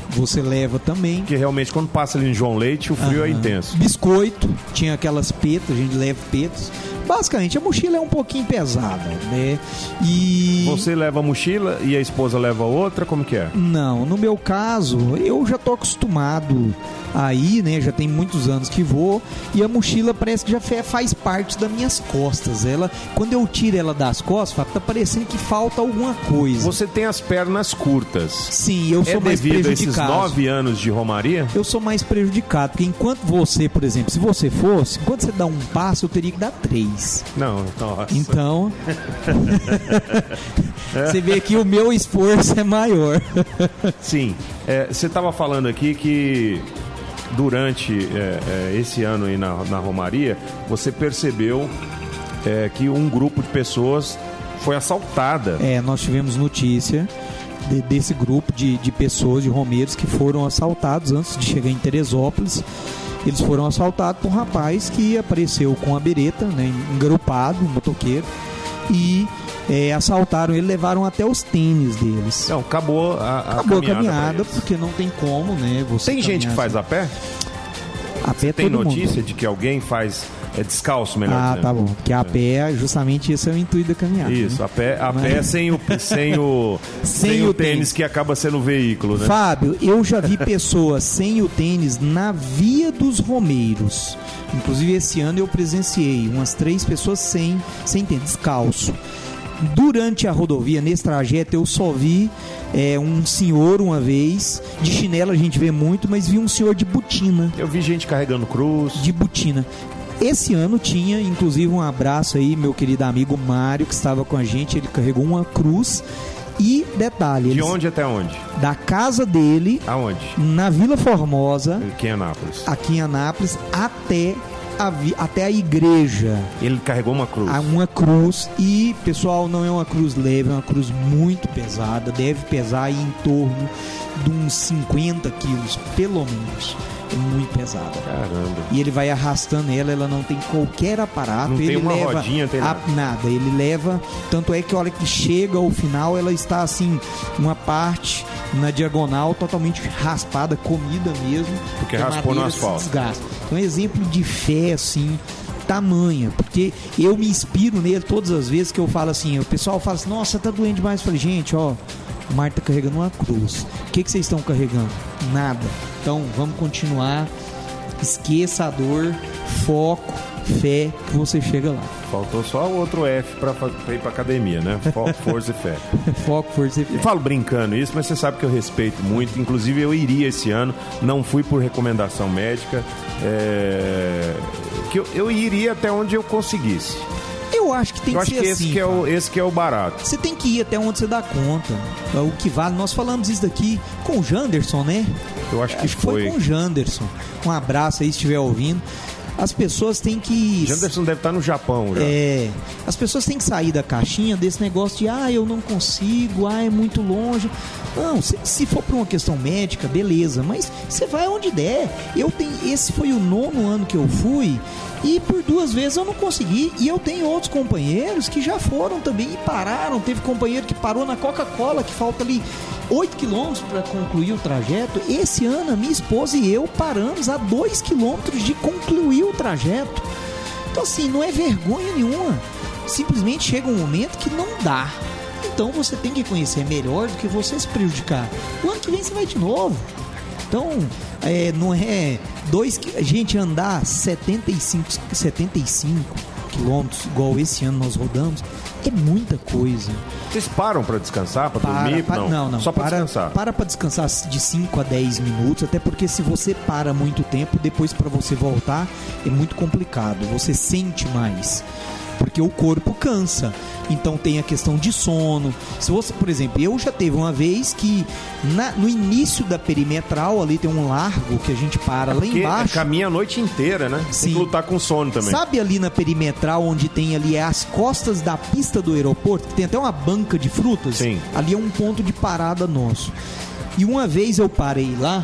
você leva também. Que realmente quando passa ali em João Leite, o frio é Aham. intenso. Biscoito, tinha aquelas petas, a gente leva petas. Basicamente, a mochila é um pouquinho pesada, né? E. Você leva a mochila e a esposa leva outra, como que é? Não, no meu caso, eu já tô acostumado aí, né? Já tem muitos anos que vou e a mochila parece que já faz parte das minhas costas. Ela, quando eu tiro ela das costas, tá parecendo que falta alguma coisa. Você tem as pernas curtas. Sim, eu É sou mais devido a esses prejudicado. nove anos de romaria? Eu sou mais prejudicado, porque enquanto você, por exemplo, se você fosse, enquanto você dá um passo, eu teria que dar três. Não, nossa. Então, você vê que o meu esforço é maior. Sim, é, você estava falando aqui que durante é, é, esse ano aí na, na Romaria, você percebeu é, que um grupo de pessoas foi assaltada. É, nós tivemos notícia de- desse grupo de, de pessoas, de romeiros, que foram assaltados antes de chegar em Teresópolis. Eles foram assaltados por um rapaz que apareceu com a bereta, né, engarupado, um motoqueiro, e é, assaltaram ele, levaram até os tênis deles. Não, acabou a, a Acabou a caminhada. caminhada, pra eles. porque não tem como, né? Você Tem gente que faz a pé? a pé Tem todo mundo. notícia de que alguém faz É descalço, melhor Ah, dizendo. tá bom. Porque a pé, justamente esse é o intuito da caminhada. Isso, né? a pé, a Mas- pé sem o, sem o, Sem sem o o tênis, tênis. que acaba sendo o veículo, né? Fábio, eu já vi pessoas sem o tênis na Via dos Romeiros. Inclusive, esse ano eu presenciei umas três pessoas sem, sem tênis, descalço. Durante a rodovia, nesse trajeto, eu só vi é, um senhor uma vez, de chinelo a gente vê muito, mas vi um senhor de botina. Eu vi gente carregando cruz. de botina. Esse ano tinha, inclusive, um abraço aí, meu querido amigo Mário, que estava com a gente. Ele carregou uma cruz. E detalhe, De eles- onde até onde? da casa dele, Aonde? na Vila Formosa, Aqui em Anápolis. aqui em Anápolis, até a, vi- até a igreja. Ele carregou uma cruz. Há uma cruz e, pessoal, não é uma cruz leve, é uma cruz muito pesada. Deve pesar em torno de uns 50 quilos, pelo menos. Muito pesada. Caramba. E ele vai arrastando ela, ela não tem qualquer aparato. Não tem ele uma leva rodinha, tem a- nada. nada. Ele leva. Tanto é que a hora que chega ao final, ela está assim, uma parte na diagonal totalmente raspada, comida mesmo. Porque raspou no asfalto. desgasta. Então, é um exemplo de fé, assim, tamanha. Porque eu me inspiro nele todas as vezes que eu falo assim, o pessoal fala assim, nossa, tá doendo demais. Eu falei, gente, ó, Marta carregando uma cruz. O que, que vocês estão carregando? Nada. Então, vamos continuar. Esqueça a dor, foco, fé, que você chega lá. Faltou só o outro F pra ir pra academia, né? Foco, força e fé. Foco, força e fé. Eu falo brincando isso, mas você sabe que eu respeito muito. Inclusive, eu iria esse ano. Não fui por recomendação médica. é, Que eu, eu iria até onde eu conseguisse. Eu acho que tem eu que ser que assim. esse, que é o, esse que é o barato. Você tem que ir até onde você dá conta. É o que vale. Nós falamos isso daqui com o Janderson, né? Eu acho que Acho que foi foi. com o Janderson. Um abraço aí se estiver ouvindo. As pessoas têm que. Janderson deve estar no Japão já. É, as pessoas têm que sair da caixinha desse negócio de ah, eu não consigo, ah, é muito longe. Não, se, se for por uma questão médica, beleza, mas você vai onde der. Eu tenho, esse foi o nono ano que eu fui e por duas vezes eu não consegui. E eu tenho outros companheiros que já foram também e pararam. Teve companheiro que parou na Coca-Cola, que falta ali 8 quilômetros para concluir o trajeto. Esse ano, a minha esposa e eu paramos a 2 quilômetros de concluir o trajeto. Então, assim, não é vergonha nenhuma. Simplesmente chega um momento que não dá. Então, você tem que conhecer melhor do que você se prejudicar. O ano que vem você vai de novo. Então, é, não é dois. qui- Gente, andar 75, 75 quilômetros, igual esse ano nós rodamos, é muita coisa. Vocês param pra descansar, pra Para, dormir? para- não. não, não. Só pra para, descansar. Para pra descansar de 5 a 10 minutos, até porque se você para muito tempo, depois para você voltar é muito complicado. Você sente mais. Porque o corpo cansa. Então tem a questão de sono. Se você, por exemplo, eu já teve uma vez que na- no início da perimetral ali tem um largo que a gente para lá Porque embaixo. caminha a noite inteira, né? Tem Sim. que lutar com sono também. Sabe ali na perimetral onde tem ali as costas da pista do aeroporto, que tem até uma banca de frutas? Sim. Ali é um ponto de parada nosso. E uma vez eu parei lá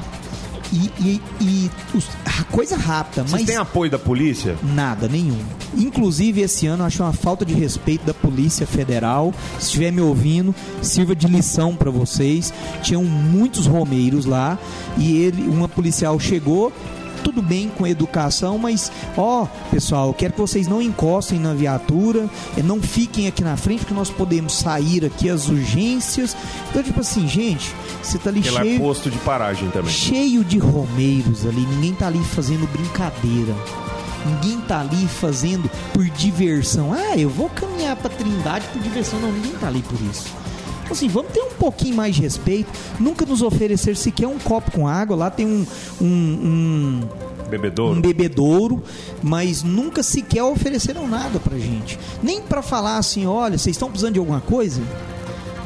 e, e- e os- coisa rápida, Vocês mas têm apoio da polícia? nada, nenhum. Inclusive esse ano eu acho uma falta de respeito da Polícia Federal. Se estiver me ouvindo, sirva de lição para vocês. Tinham muitos romeiros lá e ele, uma policial chegou tudo bem com educação, mas ó, pessoal, quero que vocês não encostem na viatura, eh, não fiquem aqui na frente, porque nós podemos sair aqui às urgências. Então, tipo assim, gente, você tá ali lá é cheio, posto de paragem também. cheio de romeiros ali, ninguém tá ali fazendo brincadeira. Ninguém tá ali fazendo por diversão. Ah, eu vou caminhar pra Trindade por diversão. Não, ninguém tá ali por isso. Assim, vamos ter um pouquinho mais de respeito. Nunca nos oferecer sequer um copo com água. Lá tem um, um, um, Bebedouro? um bebedouro, mas nunca sequer ofereceram nada pra gente. Nem pra falar assim, olha, vocês estão precisando de alguma coisa?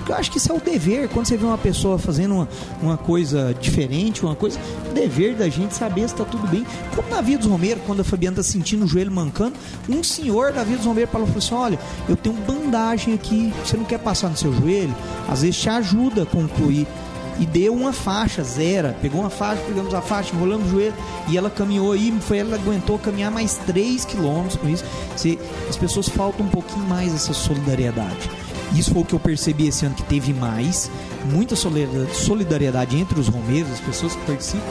Porque Eu acho que isso é o dever. Quando você vê uma pessoa fazendo uma, uma coisa diferente, uma coisa. O dever da gente saber se está tudo bem. Como na Via dos Romeiros, quando a Fabiana está sentindo o joelho mancando, um senhor da Via dos Romeiros falou assim: Olha, eu tenho bandagem aqui, você não quer passar no seu joelho? Às vezes te ajuda a concluir. E deu uma faixa, zero. Pegou uma faixa, pegamos a faixa, enrolamos o joelho e ela caminhou aí. Foi ela aguentou caminhar mais 3 quilômetros com isso. Você- as pessoas faltam um pouquinho mais essa solidariedade. Isso foi o que eu percebi esse ano que teve mais, muita solidariedade entre os romeiros, as pessoas que participam,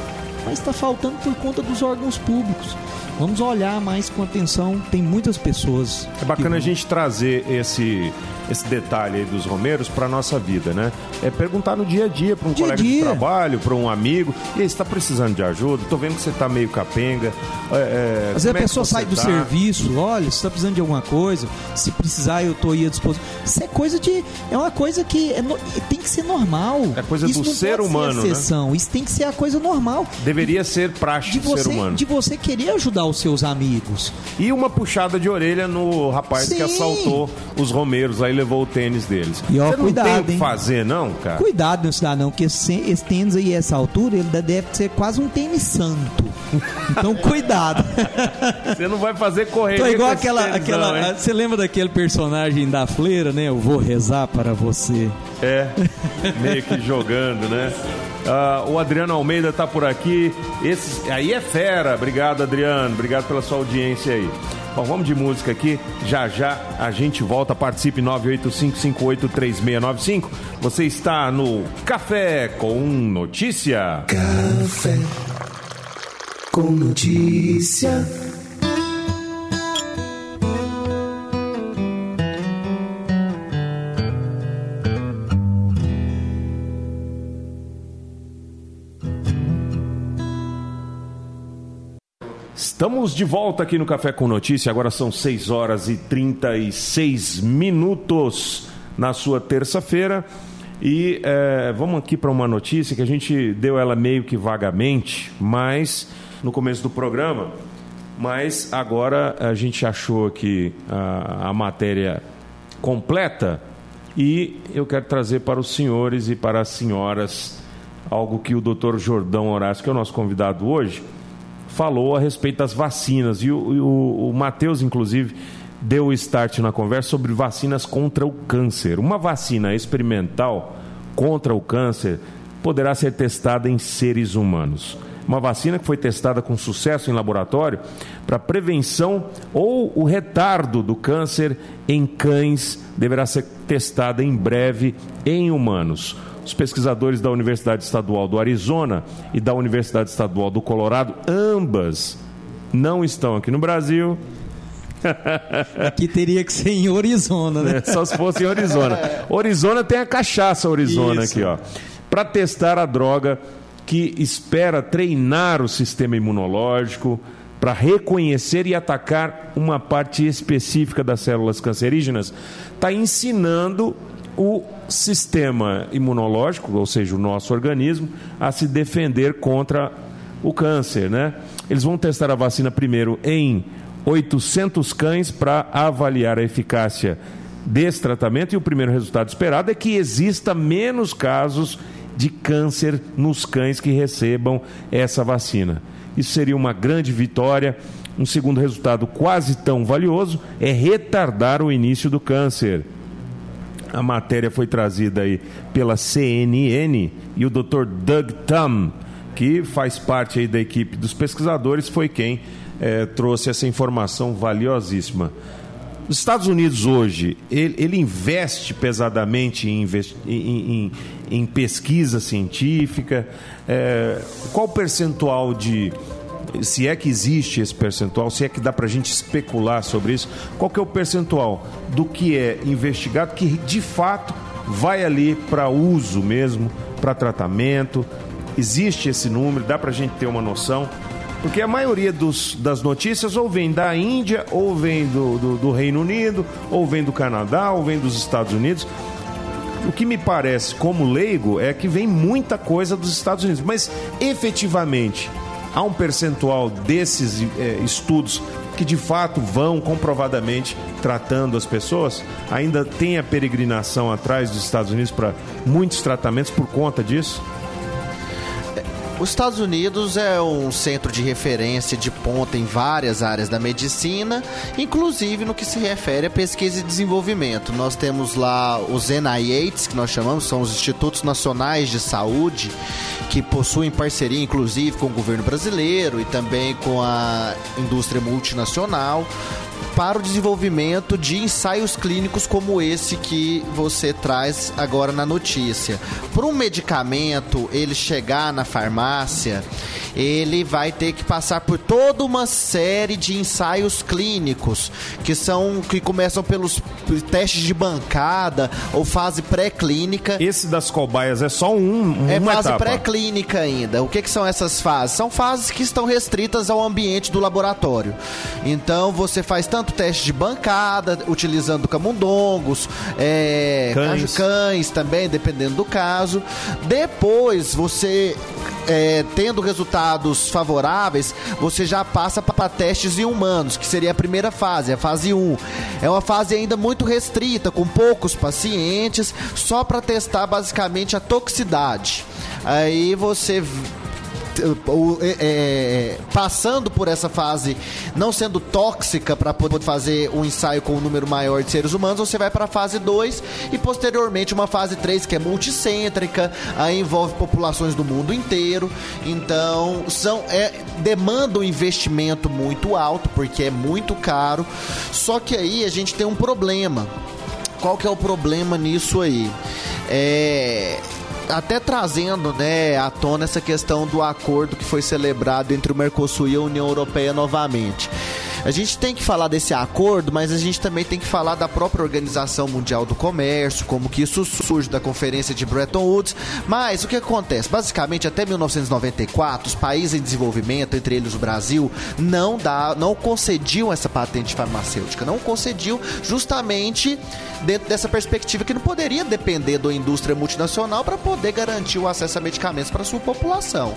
mas está faltando por conta dos órgãos públicos. Vamos olhar mais com atenção. Tem muitas pessoas. É bacana a gente trazer esse esse detalhe aí dos Romeiros para nossa vida, né? É perguntar no dia a dia para um dia colega dia. de trabalho, para um amigo, e aí, você está precisando de ajuda? Tô vendo que você está meio capenga. É, é, Às vezes a é pessoa sai do tá? serviço, olha, você está precisando de alguma coisa, se precisar eu estou aí à disposição. Isso é coisa de. É uma coisa que é no, tem que ser normal. É coisa Isso do ser humano. Ser né? exceção. Né? Isso tem que ser a coisa normal. Deveria ser prática de você, ser humano. De você querer ajudar os seus amigos. E uma puxada de orelha no rapaz Sim. que assaltou os Romeiros, aí levou o tênis dele deles. E ó, Você não cuidado, tem o que fazer, não, cara? Cuidado, meu cidadão, porque esse, esse tênis aí, essa altura, ele deve ser quase um tênis santo. Então, cuidado. Você não vai fazer correr. Tô igual aquela. Tênis, aquela não, você lembra daquele personagem da Fleira, né? Eu vou rezar para você. É, meio que jogando, né? Uh, o Adriano Almeida tá por aqui. Esse, aí é fera. Obrigado, Adriano. Obrigado pela sua audiência aí. Bom, vamos de música aqui. Já já a gente volta. Participe 985583695. Você está no Café com Notícia. Café com Notícia. Estamos de volta aqui no Café com Notícia. Agora são 6 horas e 36 minutos na sua terça-feira. E é, vamos aqui para uma notícia que a gente deu ela meio que vagamente, mas no começo do programa. Mas agora a gente achou aqui a, a matéria completa e eu quero trazer para os senhores e para as senhoras algo que o doutor Jordão Horácio, que é o nosso convidado hoje, falou a respeito das vacinas. E o, o, o Matheus, inclusive, deu o start na conversa sobre vacinas contra o câncer. Uma vacina experimental contra o câncer poderá ser testada em seres humanos. Uma vacina que foi testada com sucesso em laboratório para prevenção ou o retardo do câncer em cães deverá ser testada em breve em humanos. Os pesquisadores da Universidade Estadual do Arizona e da Universidade Estadual do Colorado, ambas não estão aqui no Brasil. Aqui teria que ser em Arizona, né? É, só se fosse em Arizona. Arizona tem a cachaça Arizona Isso. aqui, ó. Para testar a droga que espera treinar o sistema imunológico para reconhecer e atacar uma parte específica das células cancerígenas, está ensinando o sistema imunológico, ou seja, o nosso organismo, a se defender contra o câncer, né? Eles vão testar a vacina primeiro em 800 cães para avaliar a eficácia desse tratamento e o primeiro resultado esperado é que exista menos casos de câncer nos cães que recebam essa vacina. Isso seria uma grande vitória. Um segundo resultado quase tão valioso é retardar o início do câncer. A matéria foi trazida aí pela CNN e o Dr. Doug Tum, que faz parte aí da equipe dos pesquisadores, foi quem é, trouxe essa informação valiosíssima. Os Estados Unidos hoje, ele, ele investe pesadamente em, em, em, em pesquisa científica. É, qual o percentual de se é que existe esse percentual, se é que dá para a gente especular sobre isso, qual que é o percentual do que é investigado que de fato vai ali para uso mesmo, para tratamento? Existe esse número, dá para a gente ter uma noção? Porque a maioria dos, das notícias ou vem da Índia, ou vem do, do, do Reino Unido, ou vem do Canadá, ou vem dos Estados Unidos. O que me parece, como leigo, é que vem muita coisa dos Estados Unidos, mas efetivamente há um percentual desses é, estudos que de fato vão comprovadamente tratando as pessoas? Ainda tem a peregrinação atrás dos Estados Unidos para muitos tratamentos por conta disso? Os Estados Unidos é um centro de referência de ponta em várias áreas da medicina, inclusive no que se refere a pesquisa e desenvolvimento. Nós temos lá os NIHs, que nós chamamos, são os Institutos Nacionais de Saúde, que possuem parceria inclusive com o governo brasileiro e também com a indústria multinacional para o desenvolvimento de ensaios clínicos como esse que você traz agora na notícia. Para um medicamento ele chegar na farmácia, ele vai ter que passar por toda uma série de ensaios clínicos que são que começam pelos testes de bancada ou fase pré-clínica. Esse das cobaias é só um, É uma fase pré-clínica ainda. O que, que são essas fases? São fases que estão restritas ao ambiente do laboratório. Então você faz tanto teste de bancada, utilizando camundongos, é, Cães. cães também, dependendo do caso. Depois você. é, tendo resultados favoráveis, você já passa para testes em humanos, que seria a primeira fase, a fase 1. É uma fase ainda muito restrita, com poucos pacientes, só para testar basicamente a toxicidade. Aí você é, é, passando por essa fase, não sendo tóxica para poder fazer um ensaio com um número maior de seres humanos, você vai para a fase 2 e posteriormente uma fase 3 que é multicêntrica, aí envolve populações do mundo inteiro. Então, são é, demanda um investimento muito alto porque é muito caro. Só que aí a gente tem um problema. Qual que é o problema nisso aí? É até trazendo né, à tona essa questão do acordo que foi celebrado entre o Mercosul e a União Europeia novamente. A gente tem que falar desse acordo, mas a gente também tem que falar da própria Organização Mundial do Comércio, como que isso surge da Conferência de Bretton Woods. Mas o que acontece? Basicamente, até 1994, os países em desenvolvimento, entre eles o Brasil, não, dá, não concediam essa patente farmacêutica. Não concediam justamente dentro dessa perspectiva que não poderia depender da indústria multinacional para poder garantir o acesso a medicamentos para sua população.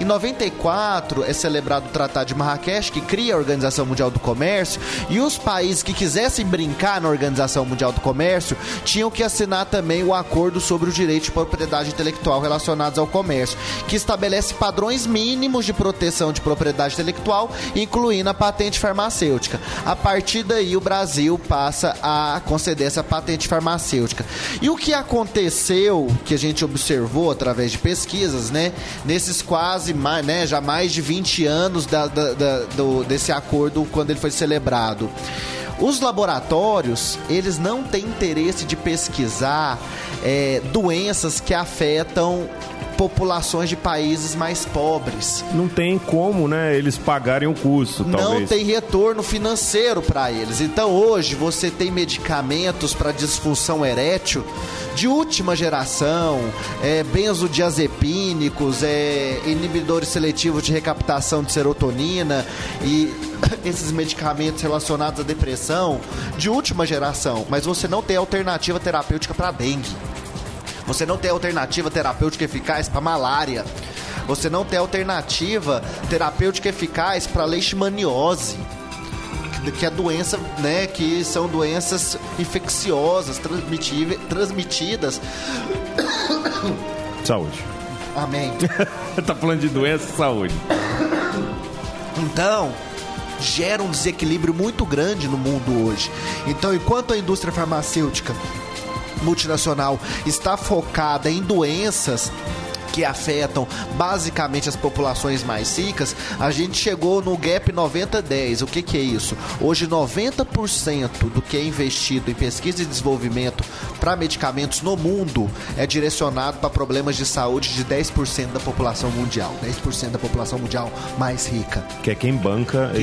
Em 94 é celebrado o Tratado de Marrakech, que cria a Organização Mundial do Comércio, e os países que quisessem brincar na Organização Mundial do Comércio tinham que assinar também o acordo sobre o direito de propriedade intelectual relacionados ao comércio, que estabelece padrões mínimos de proteção de propriedade intelectual, incluindo a patente farmacêutica. A partir daí, o Brasil passa a conceder essa patente farmacêutica. E o que aconteceu, que a gente observou através de pesquisas, né, nesses quase né, já mais de 20 anos da- da- da- do- desse acordo quando ele foi celebrado. Os laboratórios, eles não têm interesse de pesquisar é, doenças que afetam populações de países mais pobres. Não tem como, né, eles pagarem o custo, Não talvez. tem retorno financeiro para eles. Então hoje você tem medicamentos para disfunção erétil de última geração, é, benzodiazepínicos, é, inibidores seletivos de recaptação de serotonina e esses medicamentos relacionados à depressão de última geração, mas você não tem alternativa terapêutica para dengue. Você não tem alternativa terapêutica eficaz para malária. Você não tem alternativa terapêutica eficaz para leishmaniose que- que é doença, né, que são doenças infecciosas transmitidas. Saúde. Amém. tá falando de doença saúde. Então, gera um desequilíbrio muito grande no mundo hoje. Então, enquanto a indústria farmacêutica multinacional está focada em doenças que afetam basicamente as populações mais ricas, a gente chegou no gap 90-10. O que, que é isso? Hoje, 90% do que é investido em pesquisa e desenvolvimento para medicamentos no mundo é direcionado para problemas de saúde de 10% da população mundial. 10% da população mundial mais rica. Que é quem banca e-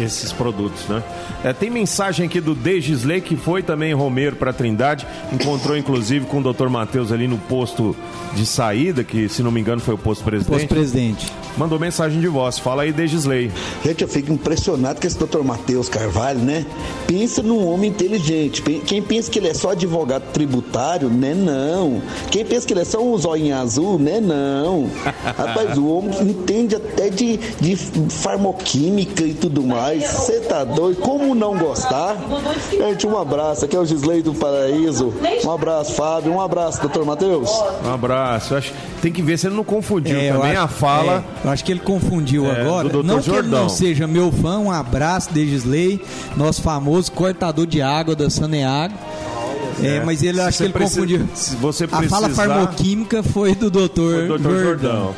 e- esses produtos, né? É, tem mensagem aqui do Degisley, que foi também Romero para Trindade. Encontrou, inclusive, com o Dr. Matheus ali no posto de saída, que, se não me engano, foi o posto presidente. Posto presidente. Mandou mensagem de voz. Fala aí, Degisley. Gente, eu fico impressionado com esse Dr. Matheus Carvalho, né? Pensa num homem inteligente. Quem pensa que ele é só advogado tributário, né? Não. Quem pensa que ele é só um zoinho azul, né? Não. Rapaz, o homem entende até de, de farmoquímica e tudo mais. Você tá doido? Como não gostar? Gente, um abraço. Aqui é o Gisley do Paraíso. Um abraço, Fábio. Um abraço, Dr. Matheus. Um abraço. Eu acho, tem que ver se ele não confundiu É, também acho- a fala. é, eu acho que ele confundiu É, agora. do. Não que ele Jordão. não seja meu fã, um abraço, Degisley, nosso famoso cortador de água da Saneago. É, mas ele acho que ele precisa- confundiu. se você A fala precisar- farmoquímica foi do doutor Dr. Jordão, Jordão.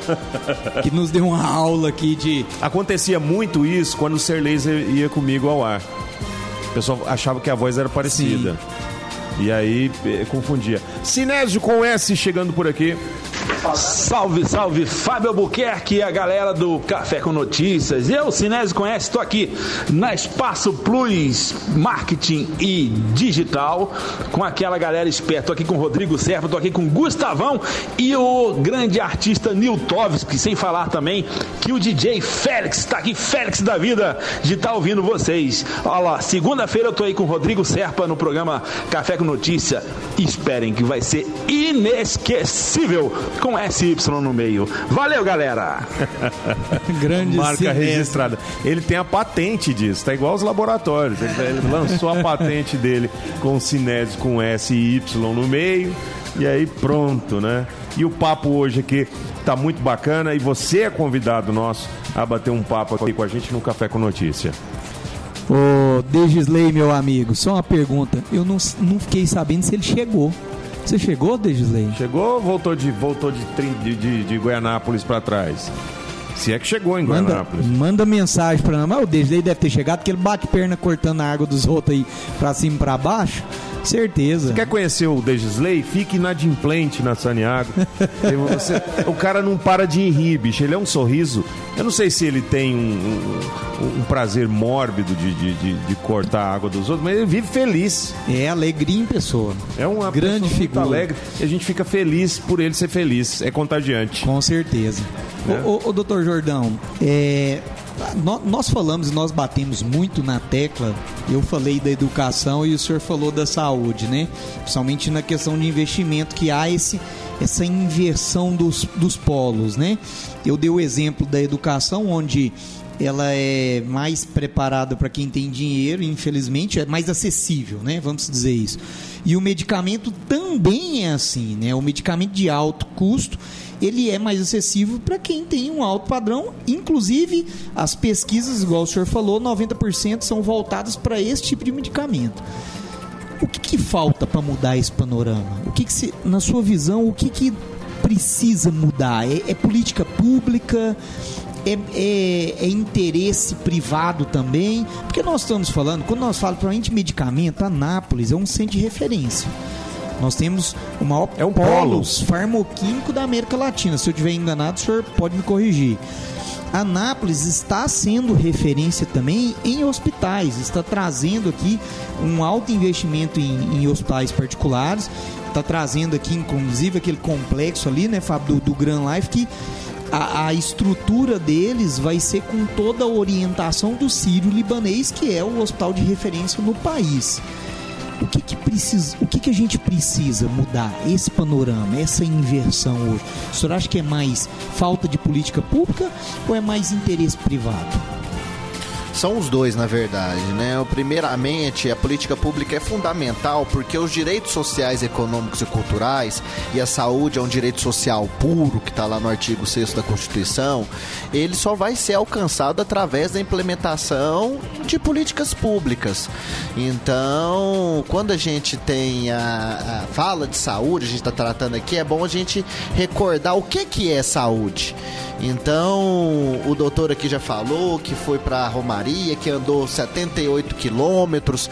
que nos deu uma aula aqui de Acontecia muito isso quando o Ser Laser ia comigo ao ar. O pessoal achava que a voz era parecida. E aí eh, confundia. Sinésio com S chegando por aqui. Salve, salve, Fábio Albuquerque e a galera do Café com Notícias. Eu, Sinésio Conhece, estou aqui na Espaço Plus Marketing e Digital com aquela galera esperta. Estou aqui com o Rodrigo Serra, estou aqui com o Gustavão e o grande artista Niltovski, sem falar também que o DJ Félix está aqui, Félix da vida, de estar ouvindo vocês. Olha lá, segunda-feira eu estou aí com o Rodrigo Serpa no programa Café com Notícia. Esperem que vai ser inesquecível com SY no meio. Valeu, galera! Grande Marca registrada. Ele tem a patente disso, tá igual os laboratórios. Ele, ele lançou a patente dele com o Sinésio com S e Y no meio. E aí pronto, né? E o papo hoje aqui tá muito bacana e você é convidado nosso a bater um papo aqui com a gente no Café com Notícia. Ô, Degisley, meu amigo, só uma pergunta. Eu não, não fiquei sabendo se ele chegou. Você chegou, Degisley? Chegou ou voltou de, voltou de, de, de, de Goianápolis pra trás? Se é que chegou em Manda, Goianápolis. manda mensagem pra nós. Mas o Degisley deve ter chegado, porque ele bate perna cortando a água dos outros aí pra cima e pra baixo. Certeza. Quer conhecer o Degisley? Fique inadimplente na Saniago. Você- o cara não para de rir, bicho. Ele é um sorriso. Eu não sei se ele tem um, um- um prazer mórbido de, de, de- de cortar a água dos outros, mas ele vive feliz. É alegria em pessoa. É uma Grande figura. alegre e a gente fica feliz por ele ser feliz. É contagiante. Com certeza. É. Ô, ô, ô, doutor Jordão, é, nós falamos e nós batemos muito na tecla. Eu falei da educação e o senhor falou da saúde, né? Principalmente na questão de investimento, que há esse, essa inversão dos, dos polos, né? Eu dei o exemplo da educação, onde ela é mais preparada para quem tem dinheiro, infelizmente, é mais acessível, né? Vamos dizer isso. E o medicamento também é assim, né? O medicamento de alto custo, ele é mais acessível para quem tem um alto padrão. Inclusive, as pesquisas, igual o senhor falou, 90% são voltadas para esse tipo de medicamento. O que, que falta para mudar esse panorama? O que, que se, na sua visão, o que, que precisa mudar? É, é política pública? É, é- é interesse privado também? Porque nós estamos falando, quando nós falamos provavelmente medicamento, Anápolis é um centro de referência. Nós temos o maior É um polo farmoquímico da América Latina. Se eu estiver enganado, o senhor pode me corrigir. Anápolis está sendo referência também em hospitais, está trazendo aqui um alto investimento em, em hospitais particulares, está trazendo aqui, inclusive, aquele complexo ali, né, Fábio, do, do Grand Life, que a, a estrutura deles vai ser com toda a orientação do Sírio-Libanês, que é o hospital de referência no país. Que, que precisa, o que, que a gente precisa mudar esse panorama, essa inversão hoje? O senhor acha que é mais falta de política pública ou é mais interesse privado? São os dois, na verdade, né? Primeiramente, a política pública é fundamental porque os direitos sociais, econômicos e culturais e a saúde é um direito social puro, que está lá no artigo 6 da Constituição, ele só vai ser alcançado através da implementação de políticas públicas. Então, quando a gente tem a, a fala de saúde, a gente está tratando aqui, é bom a gente recordar o que, que é saúde. Então, o doutor aqui já falou que foi para Romaria, que andou 78 quilômetros.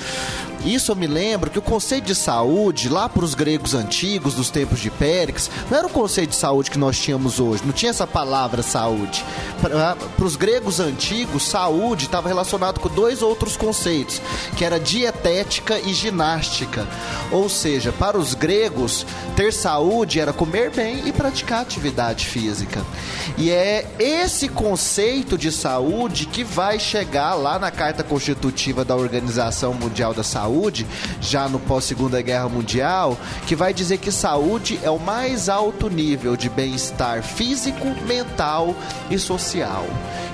Isso eu me lembro que o conceito de saúde, lá para os gregos antigos, dos tempos de Péricles, não era o conceito de saúde que nós tínhamos hoje, não tinha essa palavra saúde. Para os gregos antigos, saúde estava relacionado com dois outros conceitos, que era dietética e ginástica. Ou seja, para os gregos, ter saúde era comer bem e praticar atividade física. E é esse conceito de saúde que vai chegar lá na Carta Constitutiva da Organização Mundial da Saúde, já no pós-Segunda Guerra Mundial, que vai dizer que saúde é o mais alto nível de bem-estar físico, mental e social.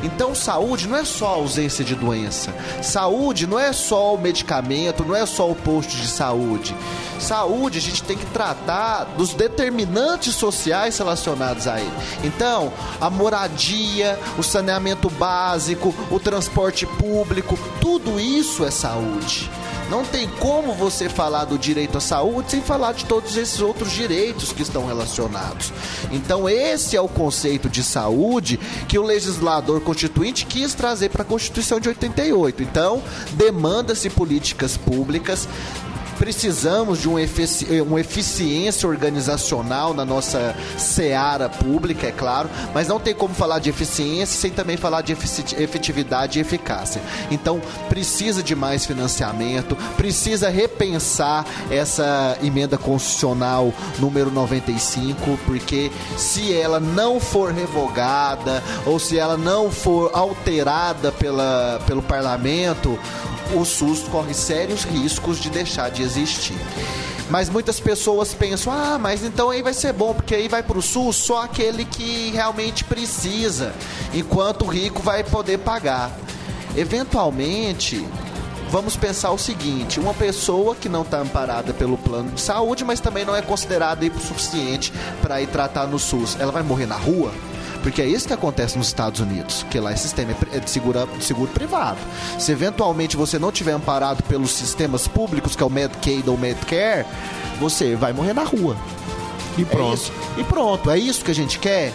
Então, saúde não é só ausência de doença. Saúde não é só o medicamento, não é só o posto de saúde. Saúde, a gente tem que tratar dos determinantes sociais relacionados a ele. Então, a moradia, o saneamento básico, o transporte público, tudo isso é saúde. Não tem como você falar do direito à saúde sem falar de todos esses outros direitos que estão relacionados. Então, esse é o conceito de saúde que o legislador constituinte quis trazer para a Constituição de 88. Então, demanda-se políticas públicas precisamos de um efici uma eficiência organizacional na nossa seara pública, é claro, mas não tem como falar de eficiência sem também falar de efetividade e eficácia. Então, precisa de mais financiamento, precisa repensar essa emenda constitucional número 95, porque se ela não for revogada ou se ela não for alterada pela, pelo parlamento, o SUS corre sérios riscos de deixar de existir. Mas muitas pessoas pensam: ah, mas então aí vai ser bom, porque aí vai para o SUS só aquele que realmente precisa, enquanto o rico vai poder pagar. Eventualmente, vamos pensar o seguinte: uma pessoa que não está amparada pelo plano de saúde, mas também não é considerada suficiente para ir tratar no SUS, ela vai morrer na rua? Porque é isso que acontece nos Estados Unidos, que lá é sistema é de seguro, seguro privado. Se eventualmente você não tiver amparado pelos sistemas públicos, que é o Medicaid ou Medicare, você vai morrer na rua. E pronto. É e pronto. É isso que a gente quer?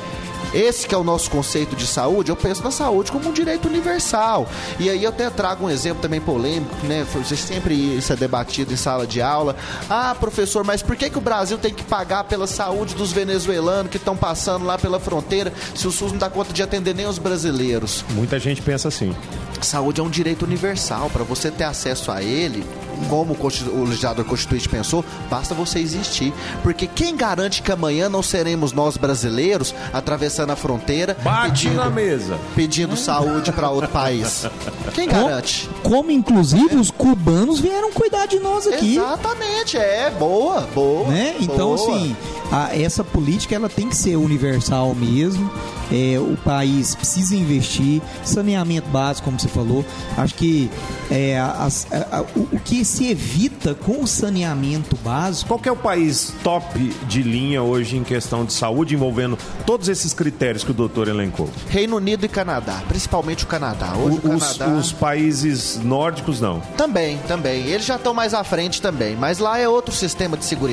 Esse que é o nosso conceito de saúde, eu penso na saúde como um direito universal. E aí eu até trago um exemplo também polêmico, né? Sempre isso é debatido em sala de aula. Ah, professor, mas por que, que o Brasil tem que pagar pela saúde dos venezuelanos que estão passando lá pela fronteira se o SUS não dá conta de atender nem os brasileiros? Muita gente pensa assim. Saúde é um direito universal. Para você ter acesso a ele, como o legislador constituinte pensou, basta você existir. Porque quem garante que amanhã não seremos nós brasileiros atravessando a fronteira Bate pedindo, na mesa. pedindo saúde para outro país? Quem garante? Como, como inclusive é. os cubanos vieram cuidar de nós aqui. Exatamente, é boa, boa. Né? Então boa. assim, a, essa política ela tem que ser universal mesmo. É, o país precisa investir, saneamento básico, como você falou. Acho que é, as, a, a, o, o, que se evita com o saneamento básico. Qual é o país top de linha hoje em questão de saúde, envolvendo todos esses critérios que o doutor elencou? Reino Unido e Canadá, principalmente o Canadá. Hoje o, os, Canadá... os países nórdicos não. Também, também. Eles já estão mais à frente também, mas lá é outro sistema de segurança,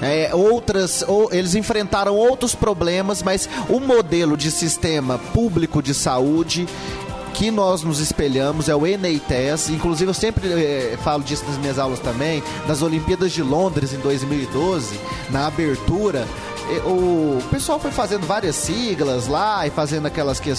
é, outras, ou, eles enfrentaram outros problemas, mas o modelo de sistema público de saúde que nós nos espelhamos é o NATES. Inclusive, eu sempre é, falo disso nas minhas aulas também. Nas Olimpíadas de Londres, em 2012, na abertura, o pessoal foi fazendo várias siglas lá e fazendo aquelas que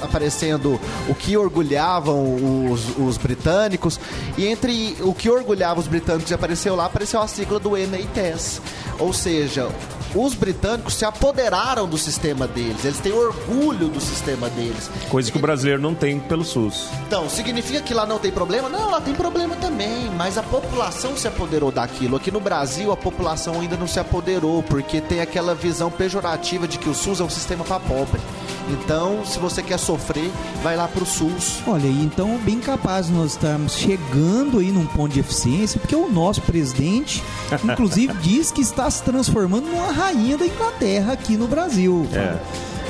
aparecendo o que orgulhavam os, os britânicos e entre o que orgulhava os britânicos e apareceu lá apareceu a sigla do NATES ou seja os britânicos se apoderaram do sistema deles, eles têm orgulho do sistema deles. Coisa que o brasileiro não tem pelo SUS. Então, significa que lá não tem problema? Não, lá tem problema também, mas a população se apoderou daquilo. Aqui no Brasil, a população ainda não se apoderou, porque tem aquela visão pejorativa de que o SUS é um sistema para pobre. Então, se você quer sofrer, vai lá pro SUS. Olha, então bem capaz nós estarmos chegando aí num ponto de eficiência, porque o nosso presidente, inclusive, diz que está se transformando numa rainha da Inglaterra aqui no Brasil. É.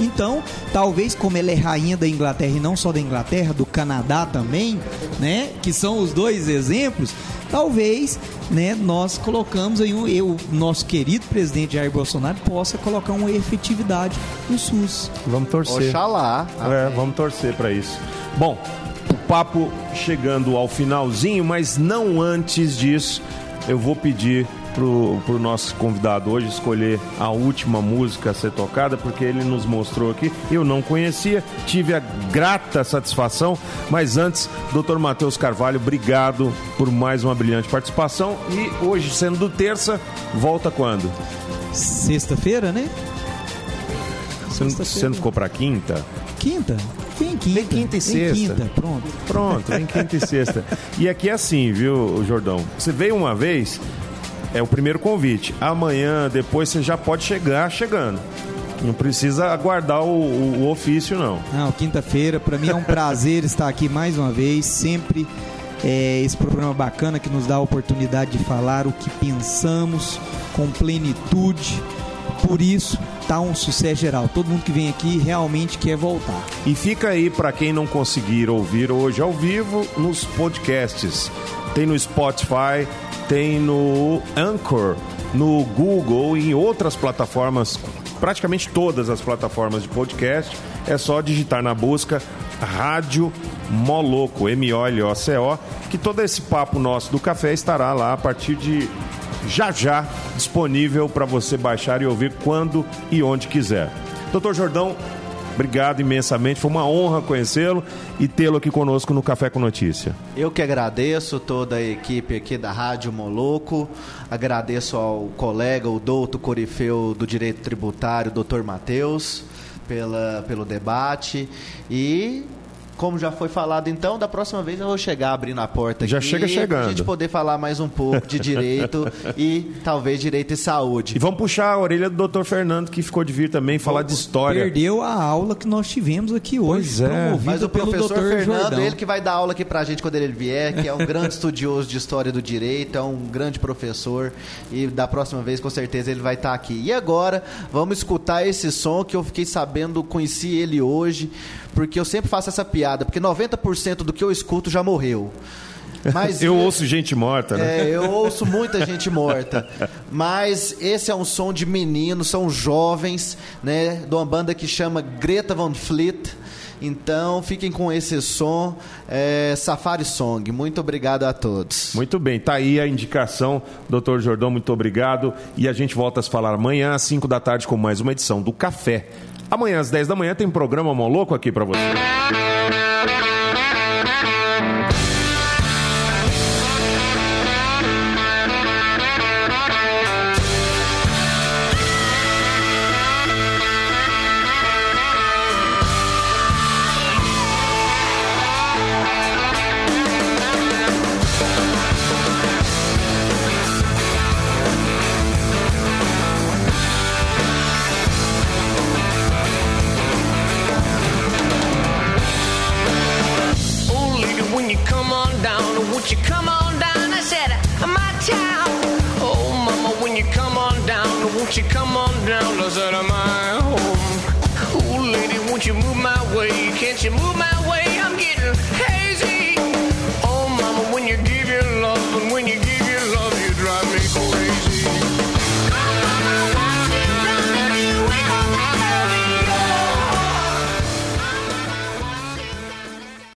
Então, talvez como ela é rainha da Inglaterra e não só da Inglaterra, do Canadá também, né, que são os dois exemplos, talvez, né, nós colocamos aí o, nosso querido presidente Jair Bolsonaro possa colocar uma efetividade no SUS. Vamos torcer. Oxalá. É, vamos torcer para isso. Bom, o papo chegando ao finalzinho, mas não antes disso, eu vou pedir pro, pro nosso convidado hoje escolher a última música a ser tocada, porque ele nos mostrou aqui. Eu não conhecia, tive a grata satisfação, mas antes, doutor Matheus Carvalho, obrigado por mais uma brilhante participação. E hoje, sendo terça, volta quando? Sexta-feira, né? Você não, você não ficou para quinta? Quinta? Vem quinta. Vem quinta e sexta. Quinta, pronto. Pronto, vem quinta e sexta. E aqui é assim, viu, Jordão? Você veio uma vez, é o primeiro convite. Amanhã, depois, você já pode chegar chegando. Não precisa aguardar o, o, o ofício, não. Não, quinta-feira, para mim é um prazer estar aqui mais uma vez. Sempre é, esse programa bacana que nos dá a oportunidade de falar o que pensamos com plenitude. Por isso, tá um sucesso geral. Todo mundo que vem aqui realmente quer voltar. E fica aí para quem não conseguir ouvir hoje ao vivo nos podcasts tem no Spotify, tem no Anchor, no Google e em outras plataformas, praticamente todas as plataformas de podcast. É só digitar na busca Rádio Moloco, M-O-L-O-C-O, que todo esse papo nosso do café estará lá a partir de já já disponível para você baixar e ouvir quando e onde quiser. Doutor Jordão, obrigado imensamente, foi uma honra conhecê-lo e tê-lo aqui conosco no Café com Notícia. Eu que agradeço toda a equipe aqui da Rádio Moloco, agradeço ao colega, o doutor Corifeu do Direito Tributário, doutor Matheus, pela, pelo debate. E como já foi falado, então, da próxima vez eu vou chegar abrindo a porta Já aqui. chega chegando. Pra gente poder falar mais um pouco de direito e talvez direito e saúde. E vamos puxar a orelha do doutor Fernando, que ficou de vir também falar de história. Perdeu a aula que nós tivemos aqui hoje, Pois é. promovido Mas o pelo professor Dr. Fernando, Jordão. ele que vai dar aula aqui pra gente quando ele vier, que é um grande estudioso de história do direito, é um grande professor e da próxima vez com certeza ele vai estar aqui. E agora, vamos escutar esse som que eu fiquei sabendo, conheci ele hoje, porque eu sempre faço essa piada, porque 90% do que eu escuto já morreu. Mas Eu ouço gente morta, né? é, eu ouço muita gente morta. Mas esse é um som de meninos, são jovens, né? De uma banda que chama Greta Van Fleet. Então fiquem com esse som, é, Safari Song. Muito obrigado a todos. Muito bem, tá aí a indicação, doutor Jordão, muito obrigado. E a gente volta a se falar amanhã às 5 da tarde com mais uma edição do Café. Amanhã às 10 da manhã tem programa Moloco aqui pra você.